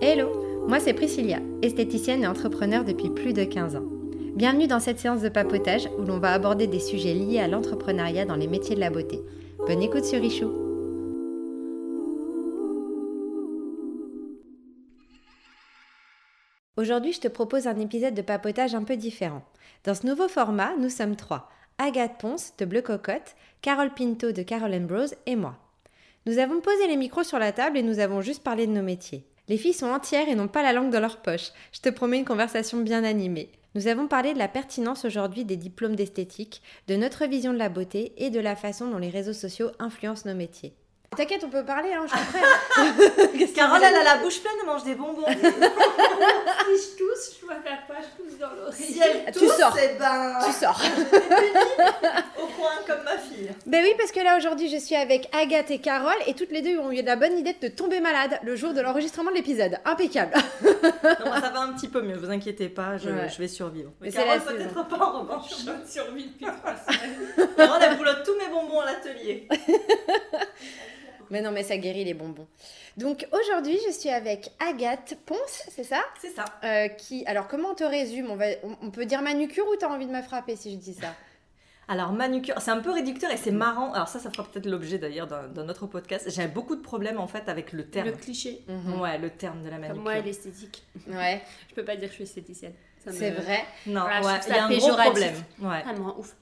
Hello, moi c'est Priscilla, esthéticienne et entrepreneur depuis plus de 15 ans. Bienvenue dans cette séance de papotage où l'on va aborder des sujets liés à l'entrepreneuriat dans les métiers de la beauté. Bonne écoute sur Richou. Aujourd'hui, je te propose un épisode de papotage un peu différent. Dans ce nouveau format, nous sommes trois. Agathe Ponce de Bleu Cocotte, Carole Pinto de Carole Ambrose et moi. Nous avons posé les micros sur la table et nous avons juste parlé de nos métiers. Les filles sont entières et n'ont pas la langue dans leur poche. Je te promets une conversation bien animée. Nous avons parlé de la pertinence aujourd'hui des diplômes d'esthétique, de notre vision de la beauté et de la façon dont les réseaux sociaux influencent nos métiers. T'inquiète, on peut parler, hein, je suis prête. Carole, elle a la bouche pleine, elle mange des bonbons. si je tousse, je dois faire quoi Je tousse dans l'oreille. Si elle Tu tousse, sors. eh ben, Tu sors. au coin comme ma fille. Ben oui, parce que là aujourd'hui je suis avec Agathe et Carole et toutes les deux ont eu la bonne idée de tomber malade le jour de l'enregistrement de l'épisode. Impeccable. Non, moi, ça va un petit peu mieux, vous inquiétez pas, je, Ouais. je vais survivre. Mais Mais c'est Carole, la peut-être pas en revanche. Je survie depuis trois semaines. Carole, elle boulotte tous mes bonbons à l'atelier. Mais non, mais ça guérit les bonbons. Donc aujourd'hui je suis avec Agathe Ponce, c'est ça? C'est ça. Euh, qui, alors comment on te résume? On, va, on, peut dire manucure ou t'as envie de me frapper si je dis ça? Alors, manucure, c'est un peu réducteur et c'est marrant. Alors, ça, ça fera peut-être l'objet d'ailleurs d'un autre podcast. J'avais beaucoup de problèmes en fait avec le terme. Le cliché. Mhm. Ouais, le terme de la manucure. Comme moi l'esthétique. Ouais, Je peux pas dire que je suis esthéticienne. Me- c'est vrai? Non, Voilà, ouais, il y a un gros problème. Ouais. Ça me rend ouf.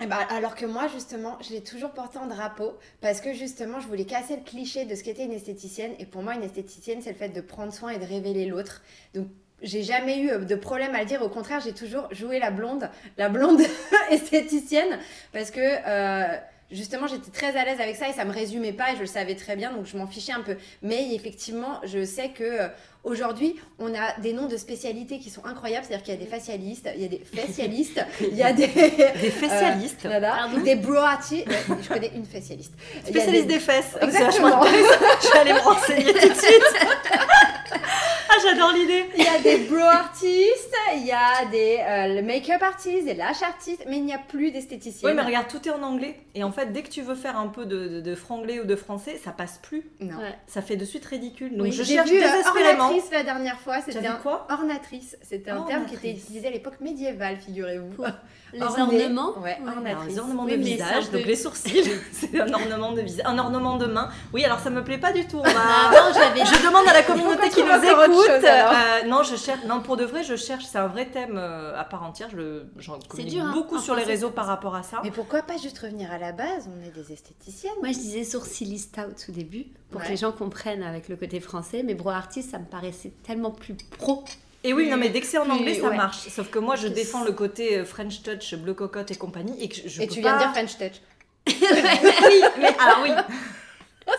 Eh ben, alors que moi, justement, je l'ai toujours porté en drapeau parce que justement, je voulais casser le cliché de ce qu'était une esthéticienne. Et pour moi, une esthéticienne, c'est le fait de prendre soin et de révéler l'autre. Donc, j'ai jamais eu euh, de problème à le dire. Au contraire, j'ai toujours joué la blonde, la blonde esthéticienne parce que. euh, Justement, j'étais très à l'aise avec ça et ça me résumait pas et je le savais très bien, donc je m'en fichais un peu. Mais effectivement, je sais que euh, aujourd'hui, on a des noms de spécialités qui sont incroyables. C'est-à-dire qu'il y a des facialistes, il y a des facialistes, il y a des, Des spécialistes. euh, voilà. Pardon Des bro artistes. Ouais, je connais une facialiste. Spécialiste des- des fesses. C'est Exactement. Je vais aller me renseigner tout de suite. ah, j'adore l'idée. Il y a des bro artistes, il y a des euh, make-up artistes, des lash artistes, mais il n'y a plus d'esthéticienne. Oui, mais regarde, tout est en anglais. Et en fait, dès que tu veux faire un peu de, de, de franglais ou de français, ça passe plus. Non. Ouais. Ça fait de suite ridicule. Donc Oui. je J'ai cherche vu euh, désespérément. ornatrice la dernière fois. C'était un quoi? ornatrice. C'était un terme qui était utilisé à l'époque médiévale, figurez-vous. Les Orné. ornements Ouais, Ouais. Alors, ornatrice. les ornements Oui, de visage, donc les sourcils, c'est un ornement de visage, un ornement de main. Oui, alors ça me plaît pas du tout. On va- Avant, j'avais Je demande à la communauté qui nous écoute. chose, euh, non, je cherche. Non, pour de vrai, je cherche. C'est un vrai thème euh, à part entière. Je le, j'en communique dur, hein, beaucoup sur les réseaux par rapport à ça. Mais pourquoi pas juste revenir à la base On est des esthéticiennes. Moi, je disais sourciliste out au début, pour Ouais. que les gens comprennent avec le côté français, mais bro artiste, ça me paraissait tellement plus pro. Et oui, non, mais dès que c'est en anglais, ça ouais. marche. Sauf que moi, je défends le côté euh, French Touch, Bleu Cocotte et compagnie. Et que je, je Et peux tu viens de dire French Touch. oui, mais alors oui.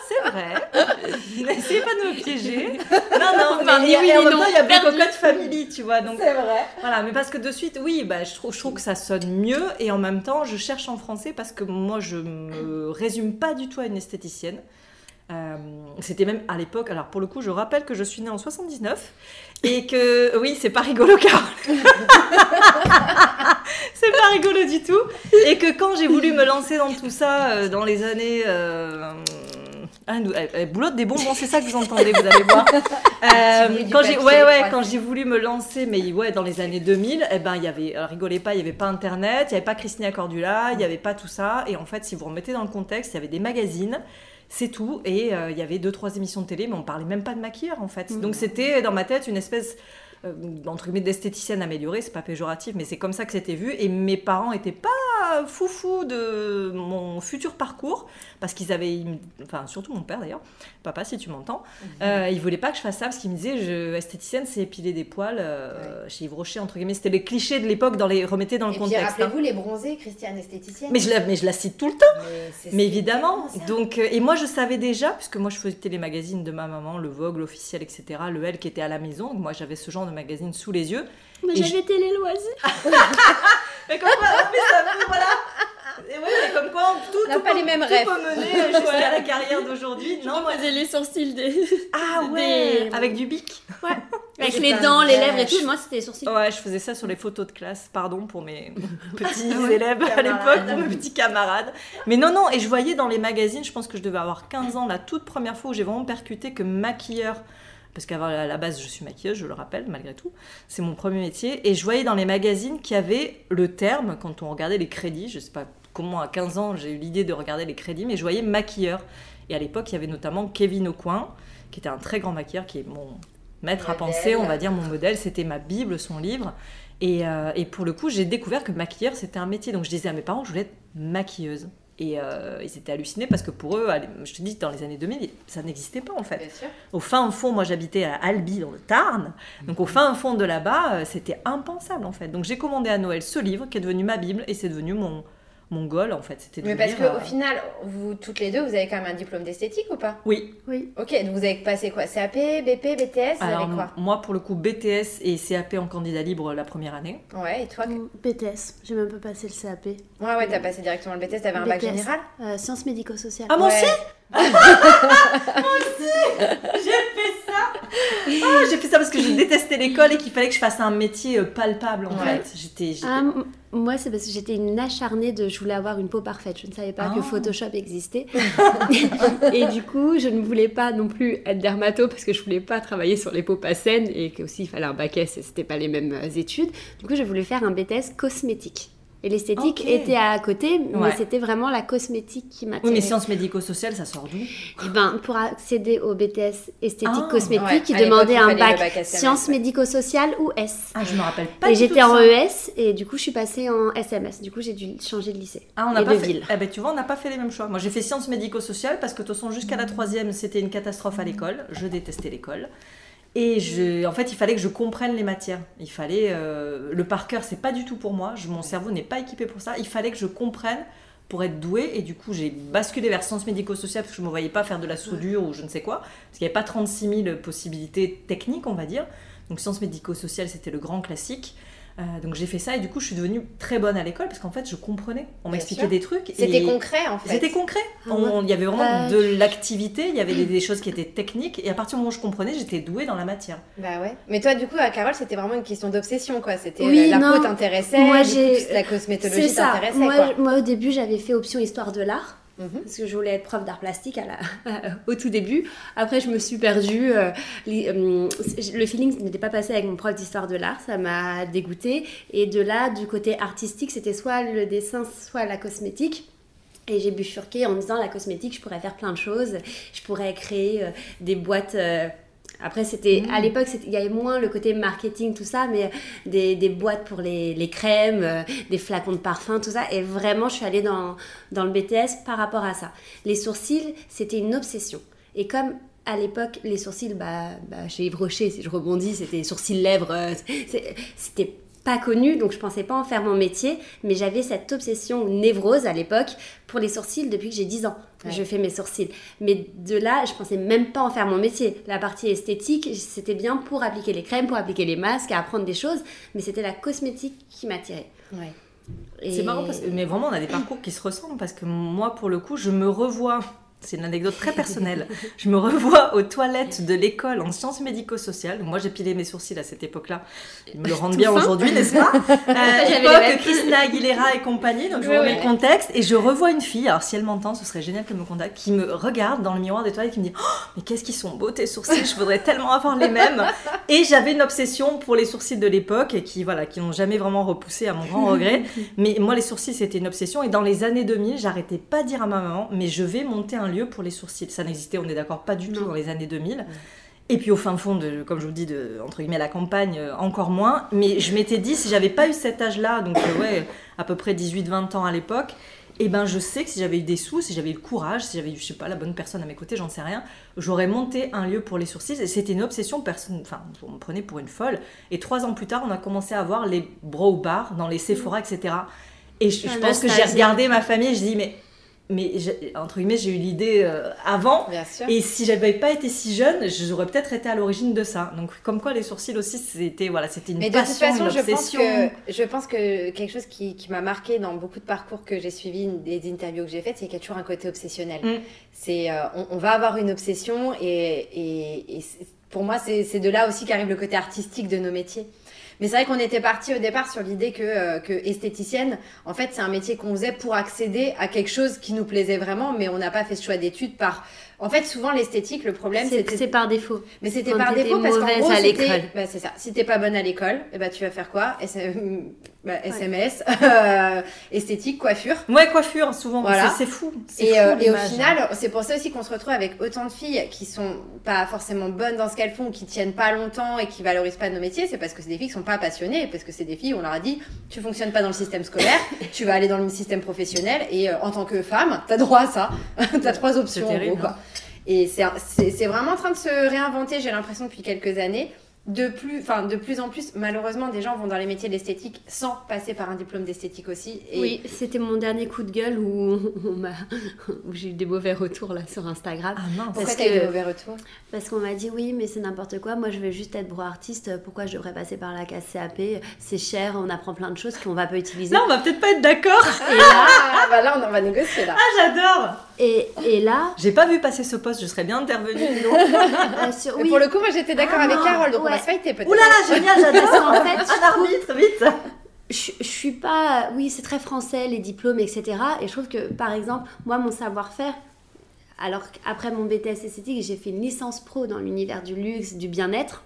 C'est vrai. N'essayez pas de me piéger. Non, non, Enfin, mais oui, ni même non. il y a Bleu. Cocotte Family, tu vois. Donc C'est vrai. voilà, mais parce que de suite, oui, bah, je, trouve, je trouve que ça sonne mieux. Et en même temps, je cherche en français parce que moi, je me résume pas du tout à une esthéticienne. Euh, C'était même à l'époque, alors pour le coup, je rappelle que je suis née en 79 et que, oui, c'est pas rigolo, Carole. c'est pas rigolo du tout. Et que quand j'ai voulu me lancer dans tout ça, euh, dans les années. euh, ah, elle, boulotte des bonbons, c'est ça que vous entendez, vous allez voir. Euh, quand j'ai, ouais, ouais, quand j'ai voulu me lancer, mais ouais, dans les années 2000, eh ben, il y avait, rigolez pas, il y avait pas Internet, il y avait pas Christina Cordula, il y avait pas tout ça. Et en fait, si vous remettez dans le contexte, il y avait des magazines. C'est tout, et euh, il y avait deux trois émissions de télé, mais on parlait même pas de maquilleur en fait. Mhm. Donc c'était dans ma tête une espèce euh, entre guillemets d'esthéticienne améliorée, c'est pas péjoratif, mais c'est comme ça que c'était vu. Et mes parents étaient pas foufou de mon futur parcours parce qu'ils avaient, enfin surtout mon père d'ailleurs, papa si tu m'entends, euh, il voulait pas que je fasse ça parce qu'il me disait je, esthéticienne c'est épiler des poils euh, chez Yves Rocher entre guillemets, c'était les clichés de l'époque dans les remettez dans le Et contexte. hein. rappelez-vous les bronzés, Christiane esthéticienne. Mais je la, mais je la cite tout le temps. Mais, évidemment, donc euh, et moi je savais déjà puisque moi je faisais les magazines de ma maman, le Vogue, l'officiel, etc. Le L qui était à la maison, moi j'avais ce genre de magazine sous les yeux. Mais j'avais télé loisirs. Mais comme quoi, mais ça peut, voilà. Et ouais, mais comme quoi, tout, On n'a tout pas peut- les mêmes tout rêves. peut mener jusqu'à la carrière d'aujourd'hui. Non, moi, faisais les sourcils des. ah ouais, Des- avec du bic. Ouais. Avec les dents, les lèvres et tout. Moi, c'était les sourcils. Ouais, je faisais ça sur les photos de classe, pardon pour mes petits Ouais, élèves à l'époque, pour mes petits camarades. Mais non, non, et je voyais dans les magazines, je pense que je devais avoir 15 ans, la toute première fois où j'ai vraiment percuté que maquilleur, parce qu'à la base, je suis maquilleuse, je le rappelle, malgré tout. C'est mon premier métier. Et je voyais dans les magazines qu'il y avait le terme, quand on regardait les crédits, je sais pas comment à 15 ans j'ai eu l'idée de regarder les crédits, mais je voyais maquilleur. Et à l'époque, il y avait notamment Kevin Aucoin, qui était un très grand maquilleur, qui est mon maître à penser, on va dire mon modèle. C'était ma Bible, son livre. Et, euh, et pour le coup, j'ai découvert que maquilleur, c'était un métier. Donc je disais à mes parents, je voulais être maquilleuse. Et euh, ils étaient hallucinés parce que pour eux, je te dis, dans les années 2000, ça n'existait pas en fait. Au fin fond, moi j'habitais à Albi dans le Tarn, donc au fin fond de là-bas, euh, c'était impensable en fait. Donc j'ai commandé à Noël ce livre qui est devenu ma Bible et c'est devenu mon, mon goal en fait. C'était Mais parce qu'au euh, final, vous toutes les deux, vous avez quand même un diplôme d'esthétique ou pas? Oui. Oui. Ok, donc vous avez passé quoi? CAP, BP, BTS vous avez quoi? Moi pour le coup BTS et CAP en candidat libre la première année. Ouais, et toi? BTS, j'ai même pas passé le CAP. Ouais, ouais, t'as passé directement le BTS, t'avais un bac général? euh, Sciences médico-sociales. Ah, moi aussi? Moi aussi J'ai fait ça ah, J'ai fait ça parce que je détestais l'école et qu'il fallait que je fasse un métier euh, palpable en fait. J'étais. Ah, moi, c'est parce que j'étais une acharnée de. Je voulais avoir une peau parfaite. Je ne savais pas que ah. Photoshop existait. et du coup, je ne voulais pas non plus être dermato parce que je voulais pas travailler sur les peaux pas saines et qu'aussi il fallait un bac S et c'était pas les mêmes euh, études. Du coup, je voulais faire un BTS cosmétique. Et l'esthétique était à côté, mais c'était vraiment la cosmétique qui m'attirait. Oui, mais sciences médico-sociales, ça sort d'où Eh ben, pour accéder au BTS esthétique ah, cosmétique, il demandait un bac, sciences médico-sociales ou S. Ah, je me rappelle pas. Et j'étais en ES, et du coup, je suis passée en SMS. Du coup, j'ai dû changer de lycée. Ah, on n'a pas fait. Eh ben, tu vois, on n'a pas fait les mêmes choix. Moi, j'ai fait sciences médico-sociales parce que, de toute façon, jusqu'à la troisième, c'était une catastrophe à l'école. Je détestais l'école. Et je, en fait, il fallait que je comprenne les matières. Il fallait euh, le par cœur, c'est pas du tout pour moi. Je, mon cerveau n'est pas équipé pour ça. Il fallait que je comprenne pour être doué. Et du coup, j'ai basculé vers sciences médico-sociales parce que je ne me voyais pas faire de la soudure ou je ne sais quoi. Parce qu'il n'y avait pas 36 000 possibilités techniques, on va dire. Donc sciences médico-sociales, c'était le grand classique. Euh, donc j'ai fait ça et du coup je suis devenue très bonne à l'école parce qu'en fait je comprenais. On m'expliquait des trucs. C'était concret en fait. C'était concret. Ah il y avait vraiment de l'activité, il y avait des, choses qui étaient techniques et à partir du moment où je comprenais, j'étais douée dans la matière. Bah ouais. Mais toi du coup à Carole c'était vraiment une question d'obsession quoi. C'était euh, la peau t'intéressait, moi, la cosmétologie t'intéressait. Moi, moi au début j'avais fait option histoire de l'art. Mhm. parce que je voulais être prof d'art plastique au tout début. Après, je me suis perdue. Euh, euh, le feeling n'était pas passé avec mon prof d'histoire de l'art, ça m'a dégoûté. Et de là, du côté artistique, c'était soit le dessin, soit la cosmétique. Et j'ai bifurqué en me disant la cosmétique, je pourrais faire plein de choses. Je pourrais créer euh, des boîtes après, c'était à mmh. l'époque, il y avait moins le côté marketing, tout ça, mais des, des boîtes pour les, les crèmes, euh, des flacons de parfum, tout ça. Et vraiment, je suis allée dans, dans le BTS par rapport à ça. Les sourcils, c'était une obsession. Et comme à l'époque, les sourcils, bah, bah, chez Yves Rocher, si je rebondis, c'était sourcils-lèvres, euh, c'était pas connu, donc je pensais pas en faire mon métier, mais j'avais cette obsession névrose à l'époque pour les sourcils depuis que j'ai 10 ans. Je fais mes sourcils. Mais de là, je pensais même pas en faire mon métier. La partie esthétique, c'était bien pour appliquer les crèmes, pour appliquer les masques, apprendre des choses, mais c'était la cosmétique qui m'attirait. Ouais. C'est marrant, parce mais vraiment, on a des parcours qui se ressemblent parce que moi, pour le coup, je me revois c'est une anecdote très personnelle. Je me revois aux toilettes de l'école en sciences médico-sociales. Moi, j'ai pilé mes sourcils à cette époque-là. Ils me le rendent bien aujourd'hui, n'est-ce pas euh, Époque Christina Aguilera et compagnie. Donc, je vous remets le contexte. Et je revois une fille, alors si elle m'entend, ce serait génial qu'elle me contacte, qui me regarde dans le miroir des toilettes et qui me dit oh, Mais qu'est-ce qu'ils sont beaux tes sourcils Je voudrais tellement avoir les mêmes. Et j'avais une obsession pour les sourcils de l'époque et qui, voilà, qui n'ont jamais vraiment repoussé à mon grand regret. Mais moi, les sourcils, c'était une obsession. Et dans les années 2000, j'arrêtais pas de dire à ma maman Mais je vais monter un lieu pour les sourcils. Ça n'existait, on est d'accord, pas du tout dans les années 2000. Et puis au fin fond, de, comme je vous dis, de, entre guillemets, la campagne, euh, encore moins. Mais je m'étais dit, si j'avais pas eu cet âge-là, donc euh, ouais, à peu près 18-20 ans à l'époque, et eh ben je sais que si j'avais eu des sous, si j'avais eu le courage, si j'avais eu, je sais pas, la bonne personne à mes côtés, j'en sais rien, j'aurais monté un lieu pour les sourcils. Et c'était une obsession, personne, enfin, on me prenait pour une folle. Et trois ans plus tard, on a commencé à voir les brow bars dans les Sephora, etc. Et je, je pense que j'ai regardé ma famille et je dis, mais mais entre guillemets, j'ai eu l'idée euh, avant. Et si j'avais pas été si jeune, j'aurais peut-être été à l'origine de ça. Donc, comme quoi, les sourcils aussi, c'était voilà, c'était une Mais passion, de toute façon, je pense que je pense que quelque chose qui, qui m'a marqué dans beaucoup de parcours que j'ai suivis, des interviews que j'ai faites, c'est qu'il y a toujours un côté obsessionnel. Mm. C'est euh, on, va avoir une obsession et, et, et pour moi, c'est de là aussi qu'arrive le côté artistique de nos métiers. Mais c'est vrai qu'on était parti au départ sur l'idée que, euh, que esthéticienne, en fait, c'est un métier qu'on faisait pour accéder à quelque chose qui nous plaisait vraiment, mais on n'a pas fait ce choix d'études par En fait, souvent l'esthétique, le problème, c'est c'est par défaut. Mais c'était par défaut parce qu'en gros. Bah, c'est ça. Si t'es pas bonne à l'école, et eh bah, tu vas faire quoi? Bah, SMS, euh, esthétique, coiffure. Ouais, coiffure, souvent. Voilà. C'est fou. Et, euh, et au final, c'est pour ça aussi qu'on se retrouve avec autant de filles qui sont pas forcément bonnes dans ce qu'elles font, qui tiennent pas longtemps et qui valorisent pas nos métiers. C'est parce que c'est des filles qui sont pas passionnées, parce que c'est des filles, on leur a dit, tu fonctionnes pas dans le système scolaire, tu vas aller dans le système professionnel et euh, en tant que femme, t'as droit à ça. t'as trois options. Terrible, en gros, quoi. Hein. Et c'est vraiment en train de se réinventer, j'ai l'impression, depuis quelques années de plus, enfin de plus en plus, malheureusement, des gens vont dans les métiers de l'esthétique sans passer par un diplôme d'esthétique aussi. Oui, c'était mon dernier coup de gueule où, j'ai eu des mauvais retours là sur Instagram. Ah non, pourquoi t'as eu des mauvais retours? Parce qu'on m'a dit oui, mais c'est n'importe quoi. Moi, je veux juste être bro artiste. Pourquoi je devrais passer par la case CAP C'est cher, on apprend plein de choses qu'on va pas utiliser. Là, on va peut-être pas être d'accord. Et là, ah, bah là, on va négocier là. Ah, j'adore. Et, et, là. J'ai pas vu passer ce poste, je serais bien intervenue. euh, oui. Pour le coup, moi j'étais d'accord ah avec Carole, donc on va se fighter peut-être. Ouh là là, génial, j'adore. en fait, je vite, vite. Je, je, suis pas. Oui, c'est très français, les diplômes, etc. Et je trouve que, par exemple, moi, mon savoir-faire. Alors qu'après mon BTS esthétique, j'ai fait une licence pro dans l'univers du luxe, du bien-être.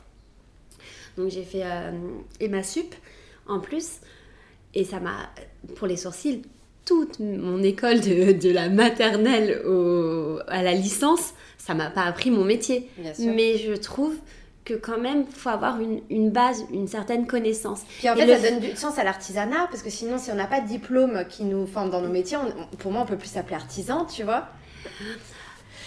Donc j'ai fait euh, Emma Sup en plus. Et ça m'a. Pour les sourcils, toute mon école de, la maternelle à la licence, ça m'a pas appris mon métier. Mais je trouve que quand même, faut avoir une, base, une certaine connaissance. Puis en fait, ça donne du sens à l'artisanat, parce que sinon, si on n'a pas de diplôme qui nous forme dans nos métiers, pour moi, on peut plus s'appeler artisan, tu vois.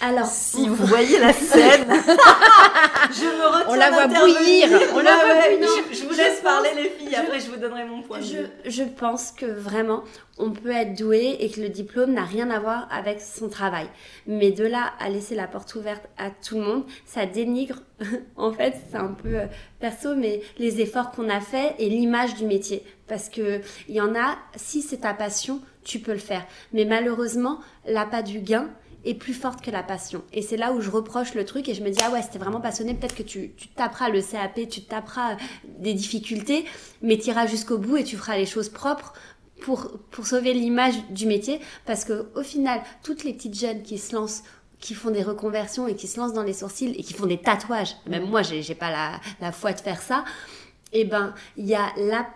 Alors, si vous voyez la scène, je me retiens On la voit bouillir. On la voit bouillir. Je, vous laisse parler les filles. Après, je vous donnerai mon point de vue. Je pense que vraiment, on peut être doué et que le diplôme n'a rien à voir avec son travail. Mais de là à laisser la porte ouverte à tout le monde, ça dénigre. en fait, c'est un peu euh, perso, mais les efforts qu'on a fait et l'image du métier. Parce que il y en a. Si c'est ta passion, tu peux le faire. Mais malheureusement, l'appât du gain est plus forte que la passion. Et c'est là où je reproche le truc et je me dis, ah ouais, c'était vraiment passionné, peut-être que tu, tu taperas le CAP, tu taperas des difficultés, mais tu iras jusqu'au bout et tu feras les choses propres pour, pour sauver l'image du métier. Parce que au final, toutes les petites jeunes qui se lancent qui font des reconversions et qui se lancent dans les sourcils et qui font des tatouages, même moi j'ai pas la, la foi de faire ça, eh ben il y a la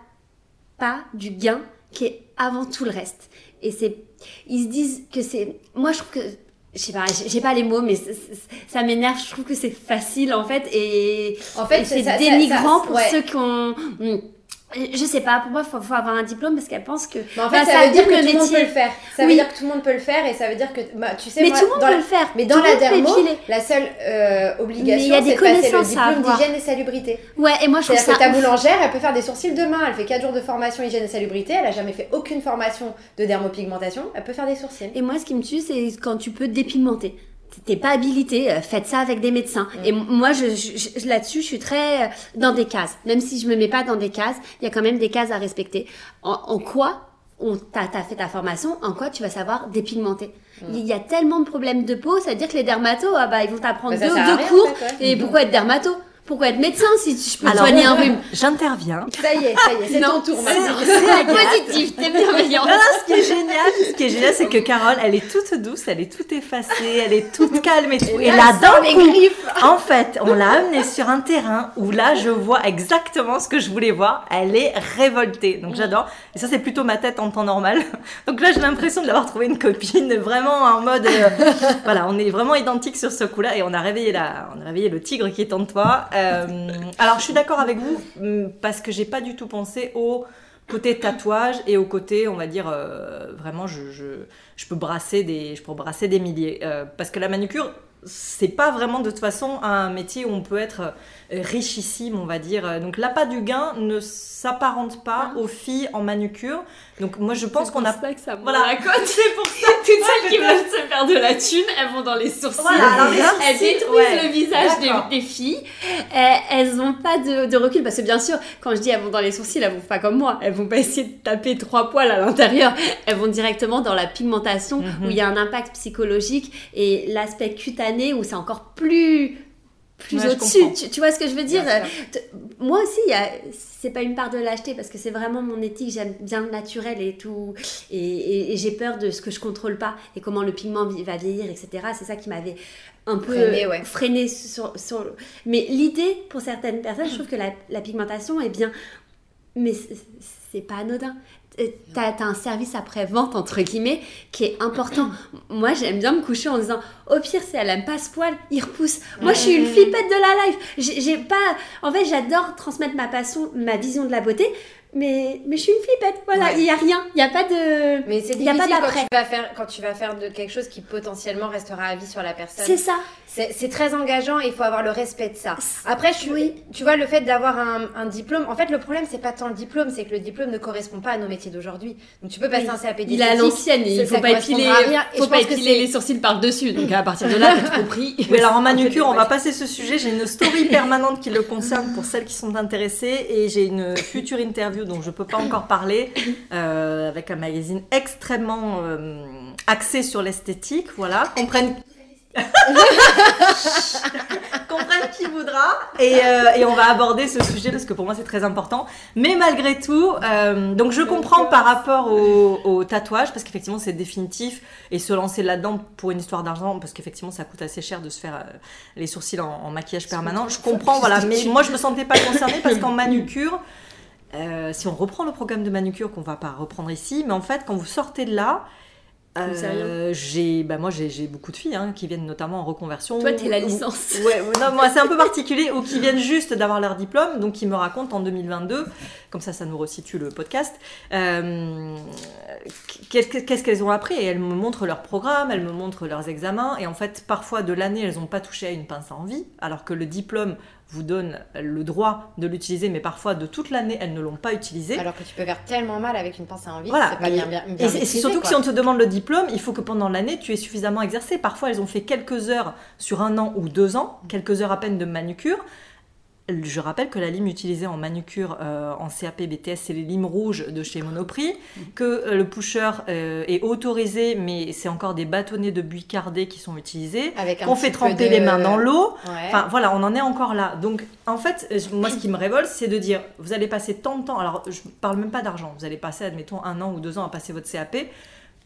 pas du gain qui est avant tout le reste. Et c'est, ils se disent que c'est, moi je trouve que je sais pas, j'ai pas les mots, mais ça m'énerve. Je trouve que c'est facile en fait, et, en fait, c'est dénigrant pour ceux qui ont je sais pas, pour moi, il faut, faut, avoir un diplôme parce qu'elle pense que. en fait, bah, ça, veut dire que, tout le monde peut le faire. Ça veut dire que tout le monde peut le faire et ça veut dire que. Bah, tu sais, mais tout le monde peut le faire. Mais dans la dermo, la seule euh, obligation, c'est de passer le diplôme d'hygiène et salubrité. Ouais, et moi je trouve ça. que ta boulangère, elle peut faire des sourcils demain. Elle fait 4 jours de formation hygiène et salubrité. Elle a jamais fait aucune formation de dermopigmentation. Elle peut faire des sourcils. Et moi, ce qui me tue, c'est quand tu peux dépigmenter t'es pas habilité, euh, faites ça avec des médecins. Et moi, je, là-dessus, je suis très euh, dans des cases. Même si je me mets pas dans des cases, il y a quand même des cases à respecter. En, quoi on t'a fait ta formation, en quoi tu vas savoir dépigmenter? Il y a tellement de problèmes de peau, ça veut dire que les dermatos, ah bah, ils vont t'apprendre bah, deux, cours. Et pourquoi être dermato? Pourquoi être médecin si je peux Alors, soigner un rhume J'interviens. Ça y est, ça y est, c'est ton tour maintenant. C'est positif, t'es bienveillant. Non, ce qui est génial, ce qui est génial, c'est que Carole, elle est toute douce, elle est toute effacée, elle est toute calme et tout. Et, là, dans les griffes. En fait, on l'a amenée sur un terrain où là, je vois exactement ce que je voulais voir. Elle est révoltée. Donc j'adore. Et ça, c'est plutôt ma tête en temps normal. Donc là, j'ai l'impression de l'avoir trouvé une copine, vraiment en mode, euh, voilà, on est vraiment identiques sur ce coup-là et on a réveillé la, on a réveillé le tigre qui est en toi. Euh, alors, je suis d'accord avec vous mm, parce que j'ai pas du tout pensé au côté tatouage et au côté, on va dire, euh, vraiment, je, je, peux brasser des, je peux brasser des milliers. Euh, parce que la manucure, c'est pas vraiment de toute façon un métier où on peut être richissime, on va dire. Donc l'appât du gain ne s'apparente pas aux filles en manucure. Donc moi je pense qu'on a pas que ça voilà la côte. C'est pour ça toutes celles qui veulent se faire de la thune, elles vont dans les sourcils. elles détruisent le visage des, filles. Elles ont pas de, recul parce que bien sûr quand je dis elles vont dans les sourcils, elles vont pas comme moi. Elles vont pas essayer de taper trois poils à l'intérieur. Elles vont directement dans la pigmentation où mhm. il y a un impact psychologique et l'aspect cutané où c'est encore plus plus au-dessus. Tu, vois ce que je veux dire? moi aussi, il y a, c'est pas une part de lâcheté parce que c'est vraiment mon éthique. J'aime bien le naturel et tout, et, j'ai peur de ce que je contrôle pas et comment le pigment va vieillir, etc. C'est ça qui m'avait un peu freiné, sur, sur, Mais l'idée pour certaines personnes, je trouve que la, la pigmentation est bien, mais c'est pas anodin tu as, un service après-vente, entre guillemets, qui est important. Moi, j'aime bien me coucher en disant, au pire, si elle aime pas ce poil, il repousse. Moi, je suis une flippette de la life. J'ai pas... En fait, j'adore transmettre ma passion, ma vision de la beauté, mais, mais je suis une flippette, voilà, il n'y a rien, il n'y a pas de. Mais c'est difficile quand tu, vas faire, quand tu vas faire de quelque chose qui potentiellement restera à vie sur la personne. C'est ça. C'est très engageant et il faut avoir le respect de ça. Après, je tu vois, le fait d'avoir un, un, diplôme, en fait, le problème, c'est pas tant le diplôme, c'est que le diplôme ne correspond pas à nos métiers d'aujourd'hui. Donc tu peux passer un CAP Il a l'ancienne, il faut pas épiler, faut pas épiler les sourcils par-dessus. Donc à partir de là, t'as compris. Mais alors en manucure, on va passer ce sujet. J'ai une story permanente qui le concerne pour celles qui sont intéressées et j'ai une future interview dont je peux pas encore parler euh, avec un magazine extrêmement euh, axé sur l'esthétique. Voilà. Comprenne Comprenne qui voudra. Euh, et, on va aborder ce sujet parce que pour moi c'est très important. Mais malgré tout, donc je comprends par rapport au, tatouage parce qu'effectivement c'est définitif et se lancer là-dedans pour une histoire d'argent parce qu'effectivement ça coûte assez cher de se faire les sourcils en, maquillage permanent. Je comprends, voilà. Mais moi je me sentais pas concernée parce qu'en manucure. Si on reprend le programme de manucure qu'on va pas reprendre ici, mais en fait, quand vous sortez de là, euh, j'ai, bah moi j'ai beaucoup de filles hein, qui viennent notamment en reconversion. Toi t'es la licence. ouais, non, moi c'est un peu particulier, ou qui viennent juste d'avoir leur diplôme, donc qui me racontent en 2022, comme ça ça nous resitue le podcast, euh, qu'est-ce qu'elles ont appris? Et elles me montrent leur programme, elles me montrent leurs examens, et en fait parfois de l'année elles n'ont pas touché à une pince à envie, alors que le diplôme vous donne le droit de l'utiliser, mais parfois de toute l'année, elles ne l'ont pas utilisé. Alors que tu peux faire tellement mal avec une pince à envie, voilà. c'est pas bien, bien, Et, surtout que si on te demande le diplôme, il faut que pendant l'année, tu aies suffisamment exercé. Parfois, elles ont fait quelques heures sur un an ou deux ans, quelques heures à peine de manucure. Je rappelle que la lime utilisée en manucure euh, en CAP BTS, c'est les limes rouges de chez Monoprix, que euh, le pusher euh, est autorisé, mais c'est encore des bâtonnets de buis cardé qui sont utilisés, qu'on fait tremper les mains dans l'eau. Enfin voilà, on en est encore là. Donc en fait, moi ce qui me révolte, c'est de dire, vous allez passer tant de temps, alors je parle même pas d'argent, vous allez passer, admettons, un an ou deux ans à passer votre CAP,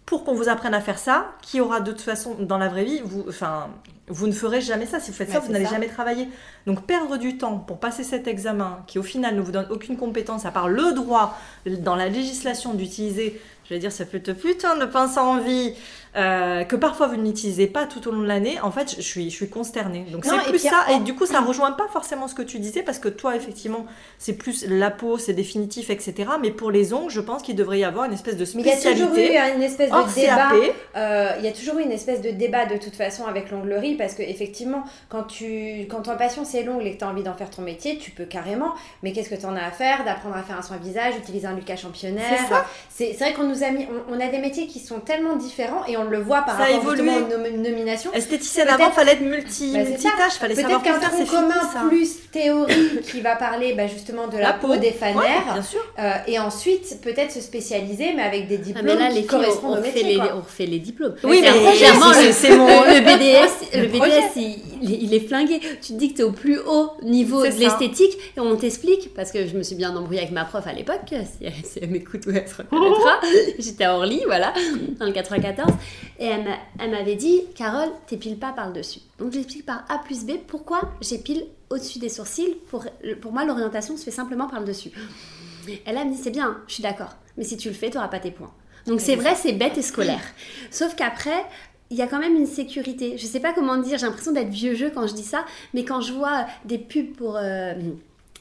pour qu'on vous apprenne à faire ça, qui aura de toute façon dans la vraie vie, vous, enfin, vous ne ferez jamais ça. Si vous faites ça, vous n'allez jamais travailler. Donc perdre du temps pour passer cet examen qui au final ne vous donne aucune compétence à part le droit dans la législation d'utiliser, je vais dire, te putain de pince en vie euh, que parfois vous n'utilisez pas tout au long de l'année, en fait, je suis, je suis consternée. Donc c'est plus ça, et du coup, ça rejoint pas forcément ce que tu disais, parce que toi, effectivement, c'est plus la peau, c'est définitif, etc. Mais pour les ongles, je pense qu'il devrait y avoir une espèce de spécialité. il y a toujours eu une espèce de débat. Euh, il y a toujours eu une espèce de débat de toute façon avec l'onglerie, parce que effectivement, quand tu, quand ton passion c'est l'ongle et que tu as envie d'en faire ton métier, tu peux carrément. Mais qu'est-ce que tu en as à faire? D'apprendre à faire un soin visage, utiliser un Lucas championnaire. C'est vrai qu'on nous a mis, on, a des métiers qui sont tellement différents et on le voit par rapport évolué. aux nominations. Esthéticienne avant, fallait être multi, bah, multitâche, fallait savoir Peut-être qu'un tronc commun plus théorie qui va parler bah, justement de la, peau, des fanères. Euh, et ensuite, peut-être se spécialiser, mais avec des diplômes ah, mais là, les qui correspondent on, au métier. Les, on refait les diplômes. Oui, mais clairement, c'est mon... le BDS, le, BDS il, est flingué. Tu te dis que tu es au plus haut niveau de l'esthétique et on t'explique, parce que je me suis bien embrouillée avec ma prof à l'époque, si elle, m'écoute, elle se reconnaîtra. J'étais à Orly, voilà, dans le 94. Et elle m'avait dit, Carole, t'épiles pas par le dessus. Donc j'explique par A plus B pourquoi j'épile au-dessus des sourcils. Pour, pour moi, l'orientation se fait simplement par le dessus. Elle a dit, c'est bien, je suis d'accord. Mais si tu le fais, tu n'auras pas tes points. Donc c'est vrai, c'est bête et scolaire. Sauf qu'après, il y a quand même une sécurité. Je sais pas comment dire, j'ai l'impression d'être vieux jeu quand je dis ça, mais quand je vois des pubs pour, euh,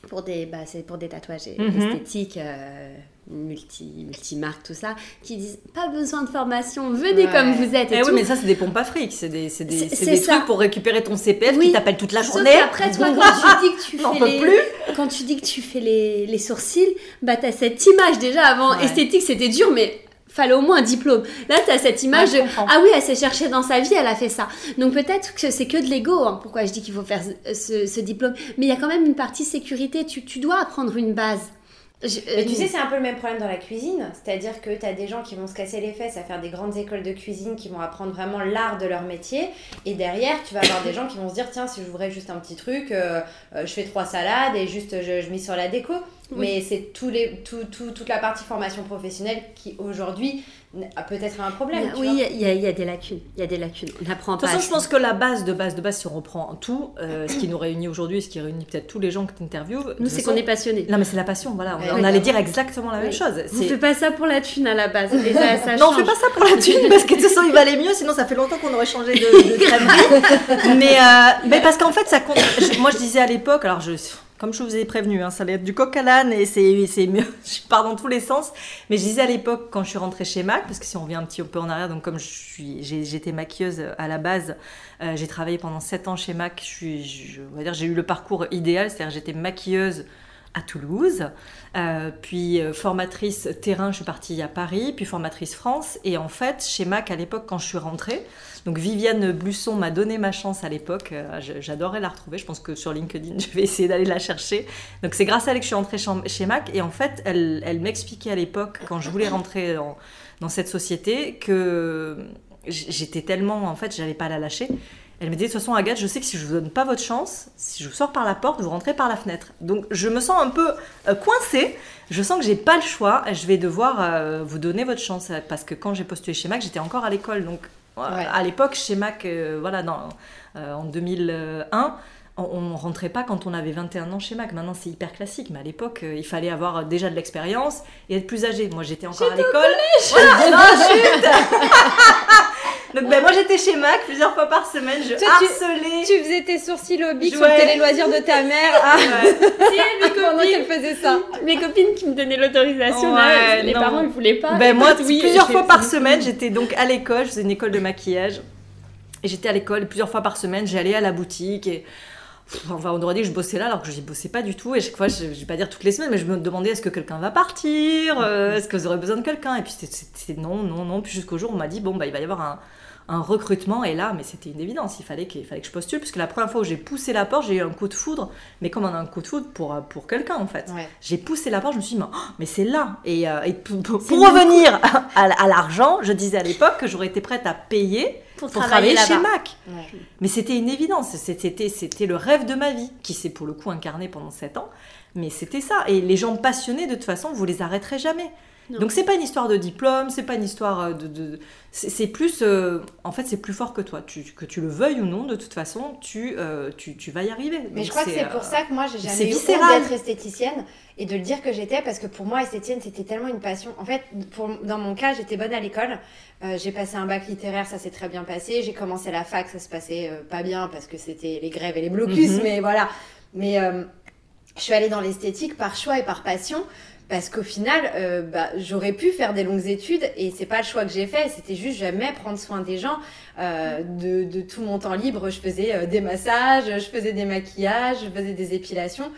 pour, des, bah, pour des tatouages mhm. esthétiques, euh, multi, multi-marques, tout ça, qui disent pas besoin de formation, venez comme vous êtes. Et eh oui, mais ça, c'est des pompes à fric, c'est des, c'est des, c'est des trucs pour récupérer ton CPF qui t'appelle toute la journée. après, toi, quand tu dis que tu fais les, plus. quand tu dis que tu fais les, les sourcils, bah t'as cette image déjà avant esthétique, c'était dur, mais fallait au moins un diplôme. Là, tu as cette image de ah oui, elle s'est cherchée dans sa vie, elle a fait ça. Donc peut-être que c'est que de l'ego, hein, pourquoi je dis qu'il faut faire ce, ce, diplôme? Mais il y a quand même une partie sécurité. Tu, tu dois apprendre une base Mais tu sais, c'est un peu le même problème dans la cuisine. C'est-à-dire que tu as des gens qui vont se casser les fesses à faire des grandes écoles de cuisine, qui vont apprendre vraiment l'art de leur métier. Et derrière, tu vas avoir des gens qui vont se dire tiens, si j'ouvrais juste un petit truc, euh, euh, je fais trois salades et juste je, je mise sur la déco. Mais c'est tout les, tout, tout, toute la partie formation professionnelle qui aujourd'hui a peut-être un problème. oui, il y, y, a des lacunes. Il y a des lacunes. On apprend De toute façon, je pense que la base de base de base, si on reprend tout, euh, ce qui nous réunit aujourd'hui, ce qui réunit peut-être tous les gens que tu interviews. Nous, c'est qu'on est passionnés. Non, mais c'est la passion, voilà. On, allait dire exactement la même chose. On fait pas ça pour la thune à la base. Et ça, ça non, on fait pas ça pour la thune parce que de toute façon, il valait mieux, sinon ça fait longtemps qu'on aurait changé de, de crèmerie. mais, euh, mais parce qu'en fait, ça compte. Moi, je disais à l'époque, alors je comme je vous ai prévenu, hein, ça allait être du coq à l'âne et c'est mieux. je pars dans tous les sens. Mais je disais à l'époque, quand je suis rentrée chez Mac, parce que si on revient un petit peu en arrière, donc comme j'étais maquilleuse à la base, euh, j'ai travaillé pendant 7 ans chez Mac. Je dire, j'ai eu le parcours idéal, c'est-à-dire j'étais maquilleuse à Toulouse, euh, puis euh, formatrice terrain, je suis partie à Paris, puis formatrice France. Et en fait, chez Mac, à l'époque, quand je suis rentrée, donc Viviane Blusson m'a donné ma chance à l'époque. Euh, j'adorais la retrouver. Je pense que sur LinkedIn, je vais essayer d'aller la chercher. Donc c'est grâce à elle que je suis rentrée chez Mac. Et en fait, elle, m'expliquait à l'époque, quand je voulais rentrer dans, cette société, que j'étais tellement, en fait, j'avais pas la lâcher. Elle me dit de toute façon, Agathe, je sais que si je vous donne pas votre chance, si je vous sors par la porte, vous rentrez par la fenêtre. Donc je me sens un peu euh, coincée. Je sens que j'ai pas le choix. Je vais devoir euh, vous donner votre chance parce que quand j'ai postulé chez Mac, j'étais encore à l'école. Donc à l'époque, chez Mac, euh, voilà, dans, euh, en 2001, on, ne rentrait pas quand on avait 21 ans chez Mac. Maintenant, c'est hyper classique, mais à l'époque, euh, il fallait avoir déjà de l'expérience et être plus âgé. Moi, j'étais encore à l'école. Voilà, non, Donc ben, moi j'étais chez Mac plusieurs fois par semaine, je harcelais. Tu, faisais tes sourcils au bic sur les loisirs de ta mère. Ah. mes copines, faisait ça. Mes copines qui me donnaient l'autorisation, les parents ils voulaient pas. Ben moi plusieurs fois par semaine, j'étais donc à l'école, je faisais une école de maquillage. Et j'étais à l'école plusieurs fois par semaine, j'allais à la boutique et Enfin, on aurait dit que je bossais là alors que je n'y bossais pas du tout. Et chaque fois, je ne vais pas dire toutes les semaines, mais je me demandais est-ce que quelqu'un va partir? Euh, Est-ce que vous aurez besoin de quelqu'un? Et puis c'était non, non, non. Puis jusqu'au jour où on m'a dit bon, bah, il va y avoir un, un recrutement. Et là, mais c'était une évidence, il fallait, qu'il fallait que je postule, puisque la première fois où j'ai poussé la porte, j'ai eu un coup de foudre. Mais comme on a un coup de foudre pour, pour quelqu'un, en fait. J'ai poussé la porte, je me suis dit, mais, oh, c'est là. Et, euh, pour, revenir à, l'argent, je disais à l'époque que j'aurais été prête à payer pour, travailler, chez Mac. Mais c'était une évidence, c'était, c'était le rêve de ma vie, qui s'est pour le coup incarné pendant 7 ans. Mais c'était ça. Et les gens passionnés, de toute façon, vous les arrêterez jamais. Donc c'est pas une histoire de diplôme, c'est pas une histoire euh, de, c'est plus euh, en fait c'est plus fort que toi, tu, que tu le veuilles ou non, de toute façon tu euh, tu, tu, vas y arriver. Mais je crois que c'est pour ça que moi j'ai jamais eu d'être esthéticienne et de le dire que j'étais parce que pour moi esthéticienne c'était tellement une passion. En fait pour, dans mon cas j'étais bonne à l'école, j'ai passé un bac littéraire, ça s'est très bien passé. J'ai commencé la fac, ça se passait pas bien parce que c'était les grèves et les blocus, mhm. mais voilà. Mais je suis allée dans l'esthétique par choix et par passion parce qu'au final, euh, bah, j'aurais pu faire des longues études et c'est pas le choix que j'ai fait. C'était juste jamais prendre soin des gens. Euh, de, de, tout mon temps libre, je faisais euh, des massages, je faisais des maquillages, je faisais des épilations.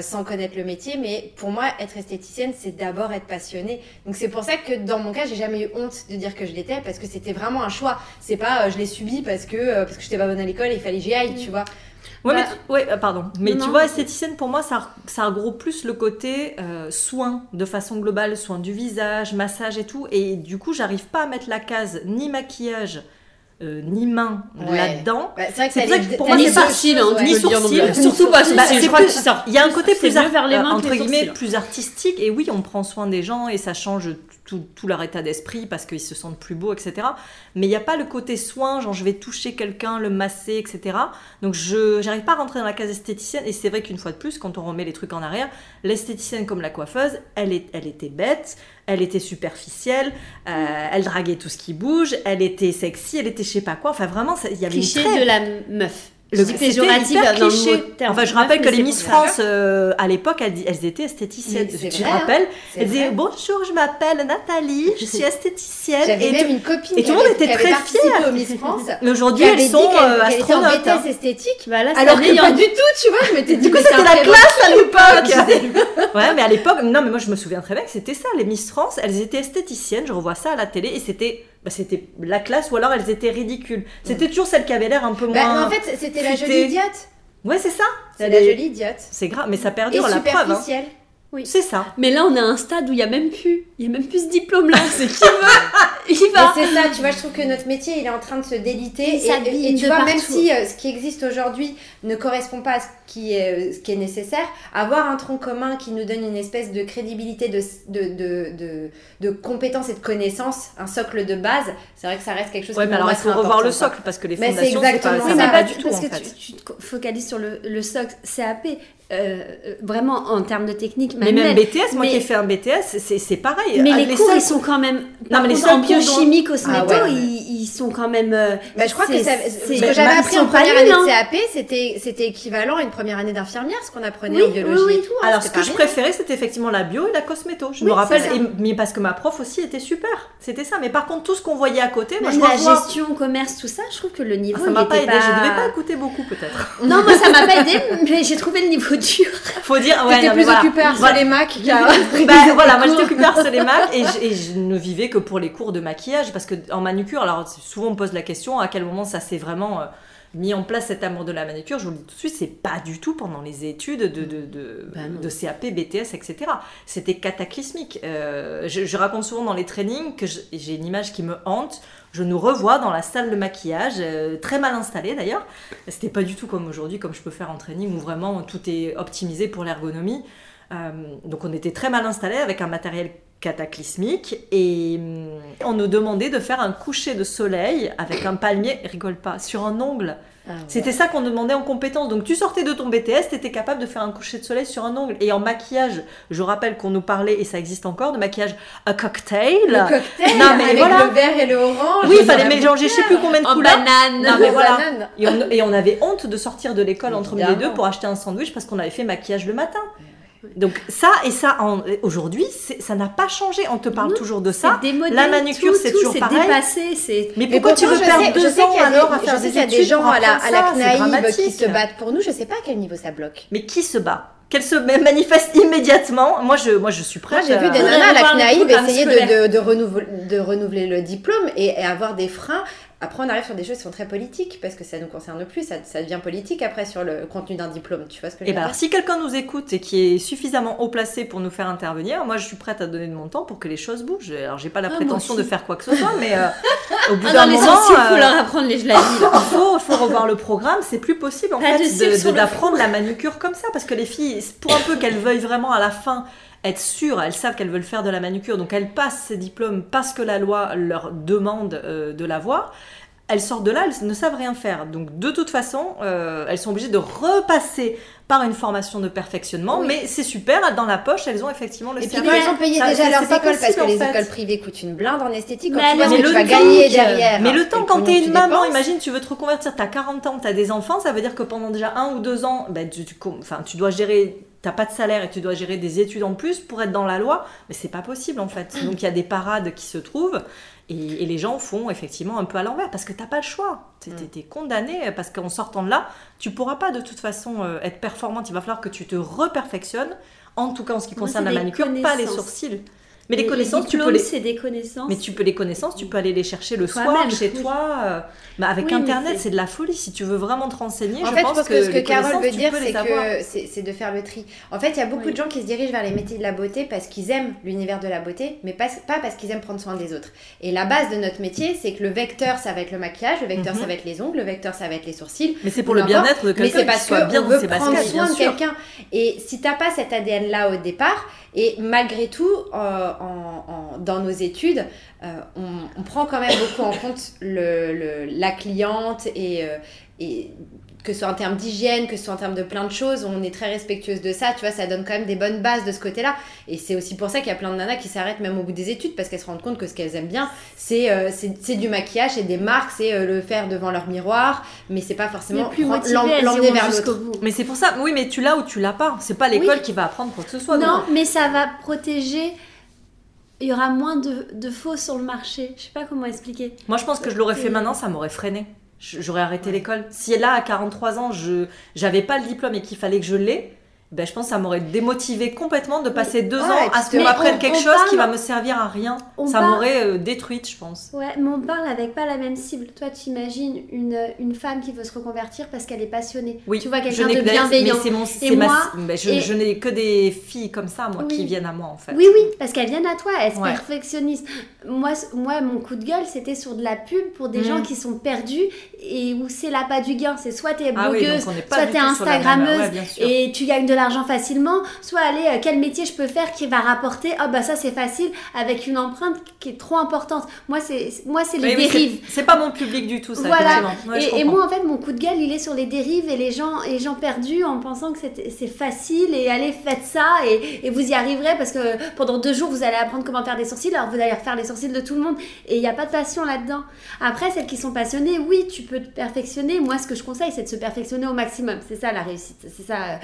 sans connaître le métier, mais pour moi, être esthéticienne, c'est d'abord être passionnée. Donc c'est pour ça que dans mon cas, j'ai jamais eu honte de dire que je l'étais, parce que c'était vraiment un choix. C'est pas je l'ai subi parce que parce que j'étais pas bonne à l'école et il fallait que j'y aille, tu vois. Ouais, mais bah, ouais, euh, pardon. Mais tu vois, esthéticienne, pour moi, ça, ça regroupe plus le côté euh, soin de façon globale, soin du visage, massage et tout. Et du coup, j'arrive pas à mettre la case ni maquillage, euh, ni main là-dedans. Bah, c'est vrai que, pour moi c'est sourcils, hein, ni sourcils, surtout pas bah, je crois que il y a un côté plus vers les mains entre guillemets plus artistique et oui, on prend soin des gens et ça change tout, tout leur état d'esprit parce qu'ils se sentent plus beaux, etc. Mais il n'y a pas le côté soin, genre je vais toucher quelqu'un, le masser, etc. Donc je n'arrive pas à rentrer dans la case esthéticienne et c'est vrai qu'une fois de plus, quand on remet les trucs en arrière, l'esthéticienne comme la coiffeuse, elle, est, elle était bête, elle était superficielle, euh, elle draguait tout ce qui bouge, elle était sexy, elle était je sais pas quoi. Enfin, vraiment, il y avait Cliché une de la meuf le péjoratif dans le Enfin, je rappelle que les Miss France, euh, à l'époque, elles, elles, étaient esthéticiennes. Tu te rappelles Elles disaient Bonjour, je m'appelle Nathalie, je suis esthéticienne. J'avais même une copine et tout le monde était très fier. Miss France. Mais aujourd'hui, elles sont euh, astronautes. En BTS esthétique. Bah, Alors que pas du tout, tu vois. Je m'étais dit, du coup, c'était la classe à l'époque. Ouais, mais à l'époque, non, mais moi, je me souviens très bien que c'était ça. Les Miss France, elles étaient esthéticiennes. Je revois ça à la télé et c'était bah, c'était la classe ou alors elles étaient ridicules. C'était toujours celle qui avait l'air un peu bah, moins. en fait, c'était la jolie idiote. Ouais, c'est ça. C'est la jolie idiote. C'est grave, mais ça perdure la preuve. Hein. Oui. C'est ça. Mais là, on est à un stade où il y a même plus, il y a même plus ce diplôme-là. C'est qui veut, il va. c'est ça, tu vois, je trouve que notre métier, il est en train de se déliter. Il Et, et- et tu vois, même si euh, ce qui existe aujourd'hui ne correspond pas à ce qui est, euh, ce qui est nécessaire, avoir un tronc commun qui nous donne une espèce de crédibilité, de, de, de, de, de compétences et de connaissances, un socle de base, c'est vrai que ça reste quelque chose Ouais, qui mais alors il faut revoir le socle parce que les fondations, c'est pas, ça. Oui, mais pas pas du tout parce en que fait. tu, tu te focalises sur le, le socle CAP. Euh, euh, vraiment, en termes de technique Mais même. BTS, moi Mais- qui ai fait un BTS, c'est c'est pareil. Mais Ah, les, cours, seuls ils sont quand même. Non, mais les contre, seuls en cours dont- biochimie, cosméto, Ah ouais, ouais. Ils, ils sont quand même. euh, Bah, je crois que ça, ce que j'avais bah, appris ils en première année de CAP, c'était c'était équivalent à une première année d'infirmière, ce qu'on apprenait Oui, en biologie oui, oui. et tout. hein, Alors, ce que je préférais, c'était effectivement la bio et la cosméto. Je Oui, me rappelle, ça. et- mais parce que ma prof aussi était super. C'était ça. Mais par contre, tout ce qu'on voyait à côté, moi, je la gestion, commerce, tout ça, je trouve que le niveau. Ah, ça il m'a pas aidé. Je devais pas écouter beaucoup, peut-être. Non, moi ça m'a pas aidé, mais j'ai trouvé le niveau dur. Faut dire. Ouais, T'étais plus voilà. occupée à les Mac qu'à. Bah, voilà, moi j'étais occupée à harceler Mac et je, et je ne vivais que pour les cours de maquillage parce que en manucure, alors souvent on me pose la question à quel moment ça s'est vraiment euh, mis en place cet amour de la manucure. Je vous le dis tout de suite, c'est pas du tout pendant les études de, de, de, non. de CAP, BTS, etc. C'était cataclysmique. Euh, je, je raconte souvent dans les trainings que j'ai une image qui me hante. Je nous revois dans la salle de maquillage, euh, très mal installée d'ailleurs. C'était pas du tout comme aujourd'hui, comme je peux faire en training où vraiment tout est optimisé pour l'ergonomie. Euh, donc on était très mal installé avec un matériel cataclysmique et hum, on nous demandait de faire un coucher de soleil avec un palmier, rigole pas, sur un ongle. C'était ça qu'on nous demandait en compétence. Donc tu sortais de ton BTS, tu étais capable de faire un coucher de soleil sur un ongle. Et en maquillage, je rappelle qu'on nous parlait, et ça existe encore, de maquillage à cocktail. Le cocktail Non, mais avec voilà. le vert et le orange. Oui, il fallait mélanger je sais plus combien de En couleurs. banane. Non, mais voilà. Banane. Et on, et on avait honte de sortir de l'école entre midi et deux pour acheter un sandwich parce qu'on avait fait maquillage le matin. Donc ça et ça, en- aujourd'hui, ça n'a pas changé. On te parle Non, toujours de ça. Démodé, La manucure, c'est toujours pareil. dépassé, c'est. Mais Mais pourquoi tu veux perdre sais- je deux sais ans qu'il y a des- alors à faire des a des études gens à la, à la CNAIB qui se battent pour nous. Je sais pas à quel niveau ça bloque. Mais qui se bat? Qu'elle se manifeste immédiatement Moi, je, moi, je suis Moi, prête. j'ai vu des nanas à la CNAIB essayer de, de, de renouveler, de renouveler le diplôme et, et avoir des freins. Après, on arrive sur des choses qui sont très politiques parce que ça nous concerne plus. Ça, ça devient politique après sur le contenu d'un diplôme. Tu vois ce que je Et veux ben dire? si quelqu'un nous écoute et qui est suffisamment haut placé pour nous faire intervenir, moi je suis prête à donner de mon temps pour que les choses bougent. Alors j'ai pas la Ah, prétention de faire quoi que ce soit, mais euh, au bout Ah, d'un moment, il faut euh, leur apprendre les la vie, là. il faut, faut revoir le programme. C'est plus possible en Pas fait d'apprendre la manucure comme ça parce que les filles, pour un peu qu'elles veuillent vraiment à la fin être sûres, elles savent qu'elles veulent faire de la manucure, donc elles passent ces diplômes parce que la loi leur demande euh, de l'avoir. Elles sortent de là, elles ne savent rien faire. Donc de toute façon, euh, elles sont obligées de repasser par une formation de perfectionnement. Oui. Mais c'est super, dans la poche, elles ont effectivement le Et puis ils ont payé Ça, déjà leurs écoles parce que en les fait. écoles privées coûtent une blinde en esthétique. Quand Mais tu vois ce mais que tu vas gagner derrière. Mais le temps, quand t'es une maman, dépenses. imagine, tu veux te reconvertir, t'as 40 ans, t'as des enfants, ça veut dire que pendant déjà un ou deux ans, ben, tu, tu- enfin, tu dois gérer, t'as pas de salaire et tu dois gérer des études en plus pour être dans la loi, mais c'est pas possible en fait. Donc il y a des parades qui se trouvent. Et, et les gens font effectivement un peu à l'envers parce que t'as pas le choix. T'es Mm. t'es condamné parce qu'en sortant de là, tu pourras pas de toute façon euh, être performante. Il va falloir que tu te reperfectionnes. En tout cas en ce qui concerne la des manucure, pas les sourcils. Mais les, connaissances, tu peux les, c'est des connaissances. mais tu peux les connaissances, tu peux aller les chercher le soir chez oui. toi. euh, bah, avec Oui, mais Internet, c'est- c'est de la folie. Si tu veux vraiment te renseigner, En je fait, pense je pense que, ce que Carole veut dire, c'est que c'est c'est de faire le tri. En fait, il y a beaucoup Oui. de gens qui se dirigent vers les métiers de la beauté parce qu'ils aiment l'univers de la beauté, mais pas, pas parce qu'ils aiment prendre soin des autres. Et la base de notre métier, c'est que le vecteur, ça va être le maquillage, le vecteur, Mhm. ça va être les ongles, le vecteur, ça va être les sourcils. Mais c'est pour le bien-être de Mais quelqu'un c'est qui parce bien qu'on dans veut prendre soin bien de quelqu'un. Et si t'as pas cet ADN-là au départ, et malgré tout, euh, en- en- dans nos études, euh, on, on prend quand même beaucoup en compte le, le- la cliente et, euh, et que ce soit en termes d'hygiène, que ce soit en termes de plein de choses, on est très respectueuse de ça, tu vois, ça donne quand même des bonnes bases de ce côté-là. Et c'est aussi pour ça qu'il y a plein de nanas qui s'arrêtent même au bout des études parce qu'elles se rendent compte que ce qu'elles aiment bien, c'est euh, c'est du maquillage, c'est des marques, c'est euh, le faire devant leur miroir, mais c'est pas forcément l'emmener vers l'autre. Mais c'est pour ça, oui, mais tu l'as ou tu l'as pas. C'est pas l'école qui va apprendre quoi que ce soit. Non, donc. mais ça va protéger. Il y aura moins de, de faux sur le marché. Je sais pas comment expliquer. Moi, je pense que je l'aurais fait Et- maintenant, ça m'aurait freiné. J'aurais arrêté l'école. Si là, à 43 ans, je j'avais pas le diplôme et qu'il fallait que je l'ai, ben, je pense que ça m'aurait démotivé complètement de passer deux Ouais, ans et à ce qu'on mais m'apprenne quelque on chose qui va me servir à rien. Ça parle- m'aurait euh, détruite, je pense. Ouais, mais on parle avec pas la même cible. Toi, tu imagines une, une femme qui veut se reconvertir parce qu'elle est passionnée. Oui, Tu vois quelqu'un de mais bienveillant. mon, c'est moi, ma- ben, je, et- je n'ai que des filles comme ça, moi, Oui. qui viennent à moi en fait. Oui, oui, parce qu'elles viennent à toi, elles se Ouais. perfectionnissent. Moi, moi, mon coup de gueule, c'était sur de la pub pour des Mhm. gens qui sont perdus et où c'est l'appât du gain. C'est soit t'es Ah oui, blogueuse, soit t'es la Instagrammeuse ouais, et tu gagnes de l'argent facilement, soit aller, euh, quel métier je peux faire qui va rapporter, oh bah ça c'est facile, avec une empreinte qui est trop importante. Moi, c'est moi c'est les Oui, dérives. c'est pas mon public du tout, ça. Voilà. Ouais, et, moi, en fait, mon coup de gueule, il est sur les dérives et les gens, et gens perdus en pensant que c'est c'est facile et allez, faites ça et, et vous y arriverez parce que pendant deux jours, vous allez apprendre comment faire des sourcils, alors vous allez refaire les sourcils de tout le monde et il n'y a pas de passion là-dedans. Après, celles qui sont passionnées, oui, tu peux te perfectionner. Moi, ce que je conseille, c'est de se perfectionner au maximum. C'est ça la réussite. C'est ça. euh,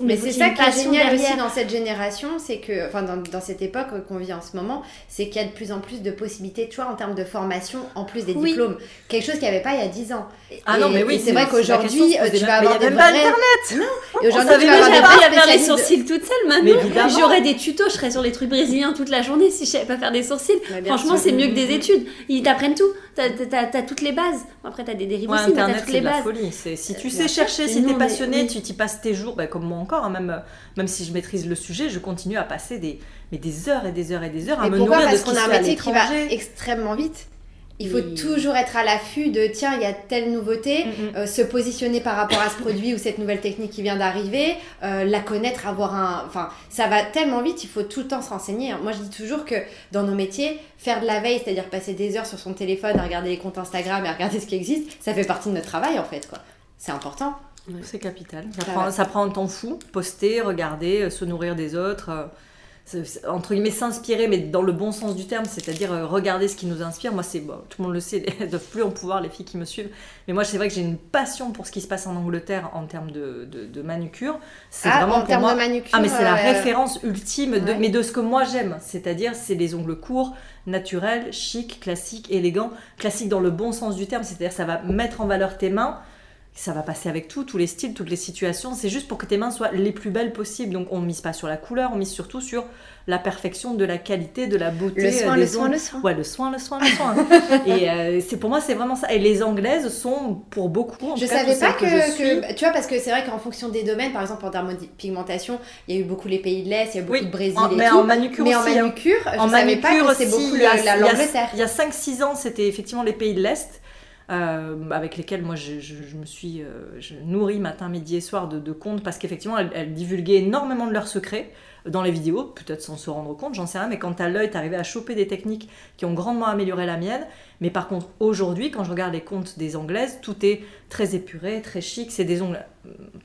Mais c'est ça qui est génial derrière. aussi dans cette génération, c'est que, enfin dans, dans cette époque qu'on vit en ce moment, c'est qu'il y a de plus en plus de possibilités, tu vois, en termes de formation, en plus des Oui. diplômes. Quelque chose qu'il n'y avait pas il y a 10 ans. Ah Et- non, mais oui, c'est vrai qu'aujourd'hui, euh, tu vas mais avoir il y a des même pas vrais... Internet. Et aujourd'hui, tu vas avoir des vrais à faire les sourcils toute seule Mais maintenant. évidemment. J'aurais des tutos, je serais sur les trucs brésiliens toute la journée si je savais pas faire des sourcils. Mais Franchement, c'est mieux que des études. Ils t'apprennent tout. T'as t'as- t'as toutes les bases. Bon, Après, t'as des dérives Ouais, aussi, mais t'as Internet, toutes c'est les de la bases. folie. Si tu Euh, sais chercher, si t'es mais passionné, tu t'y passes tes jours, bah, comme moi encore, hein, même, même si je maîtrise le sujet, je continue à passer des, mais des heures et des heures et des heures à Mais me pourquoi nourrir de Parce ce qui qu'on se a un métier qui va extrêmement vite. Il faut Oui. toujours être à l'affût de tiens, il y a telle nouveauté, Mm, mm. euh, se positionner par rapport à ce produit ou cette nouvelle technique qui vient d'arriver, euh, la connaître, avoir un. Enfin, ça va tellement vite, il faut tout le temps se renseigner. Moi, je dis toujours que dans nos métiers, faire de la veille, c'est-à-dire passer des heures sur son téléphone à regarder les comptes Instagram et à regarder ce qui existe, ça fait partie de notre travail en fait, quoi. C'est important. C'est capital. Ça, prend, ça prend un temps fou. Poster, regarder, euh, se nourrir des autres. euh, entre guillemets, s'inspirer, mais dans le bon sens du terme, c'est-à-dire euh, regarder ce qui nous inspire. Moi, c'est bon, tout le monde le sait, elles doivent plus en pouvoir, les filles qui me suivent. Mais moi, c'est vrai que j'ai une passion pour ce qui se passe en Angleterre en termes de, de, de manucure. C'est Ah, vraiment en pour moi. de manucure. Ah mais c'est la euh, référence ultime de, ouais. mais de ce que moi j'aime, c'est-à-dire c'est les ongles courts, naturels, chic, classiques, élégants, classiques dans le bon sens du terme, c'est-à-dire ça va mettre en valeur tes mains, ça va passer avec tout, tous les styles, toutes les situations, c'est juste pour que tes mains soient les plus belles possibles. Donc on mise pas sur la couleur, on mise surtout sur la perfection de la qualité, de la beauté Le soin, euh, le soin, le soin. Ouais, le soin, le soin, le soin. et euh, c'est pour moi c'est vraiment ça. Et les anglaises sont pour beaucoup. En Je cas, savais pas que, tu vois parce que c'est vrai qu'en fonction des domaines, par exemple en termes de pigmentation, il y a eu beaucoup les pays de l'Est, il y a beaucoup Oui, de Brésil en- et mais tout. en manucure mais en aussi, hein. manucure, je en savais pas manucure que c'est aussi, beaucoup il y a- le- la- il y a- l'Angleterre. Il y a 5-6 ans, c'était effectivement les pays de l'Est. Euh, avec lesquels moi je, me suis euh, matin, midi et soir de, de comptes parce qu'effectivement elles, divulguaient énormément de leurs secrets dans les vidéos, peut-être sans se rendre compte, j'en sais rien, mais quand t'as l'œil, t'arrivais à choper des techniques qui ont grandement amélioré la mienne. Mais par contre, aujourd'hui, quand je regarde les comptes des anglaises, tout est très épuré, très chic. C'est des ongles,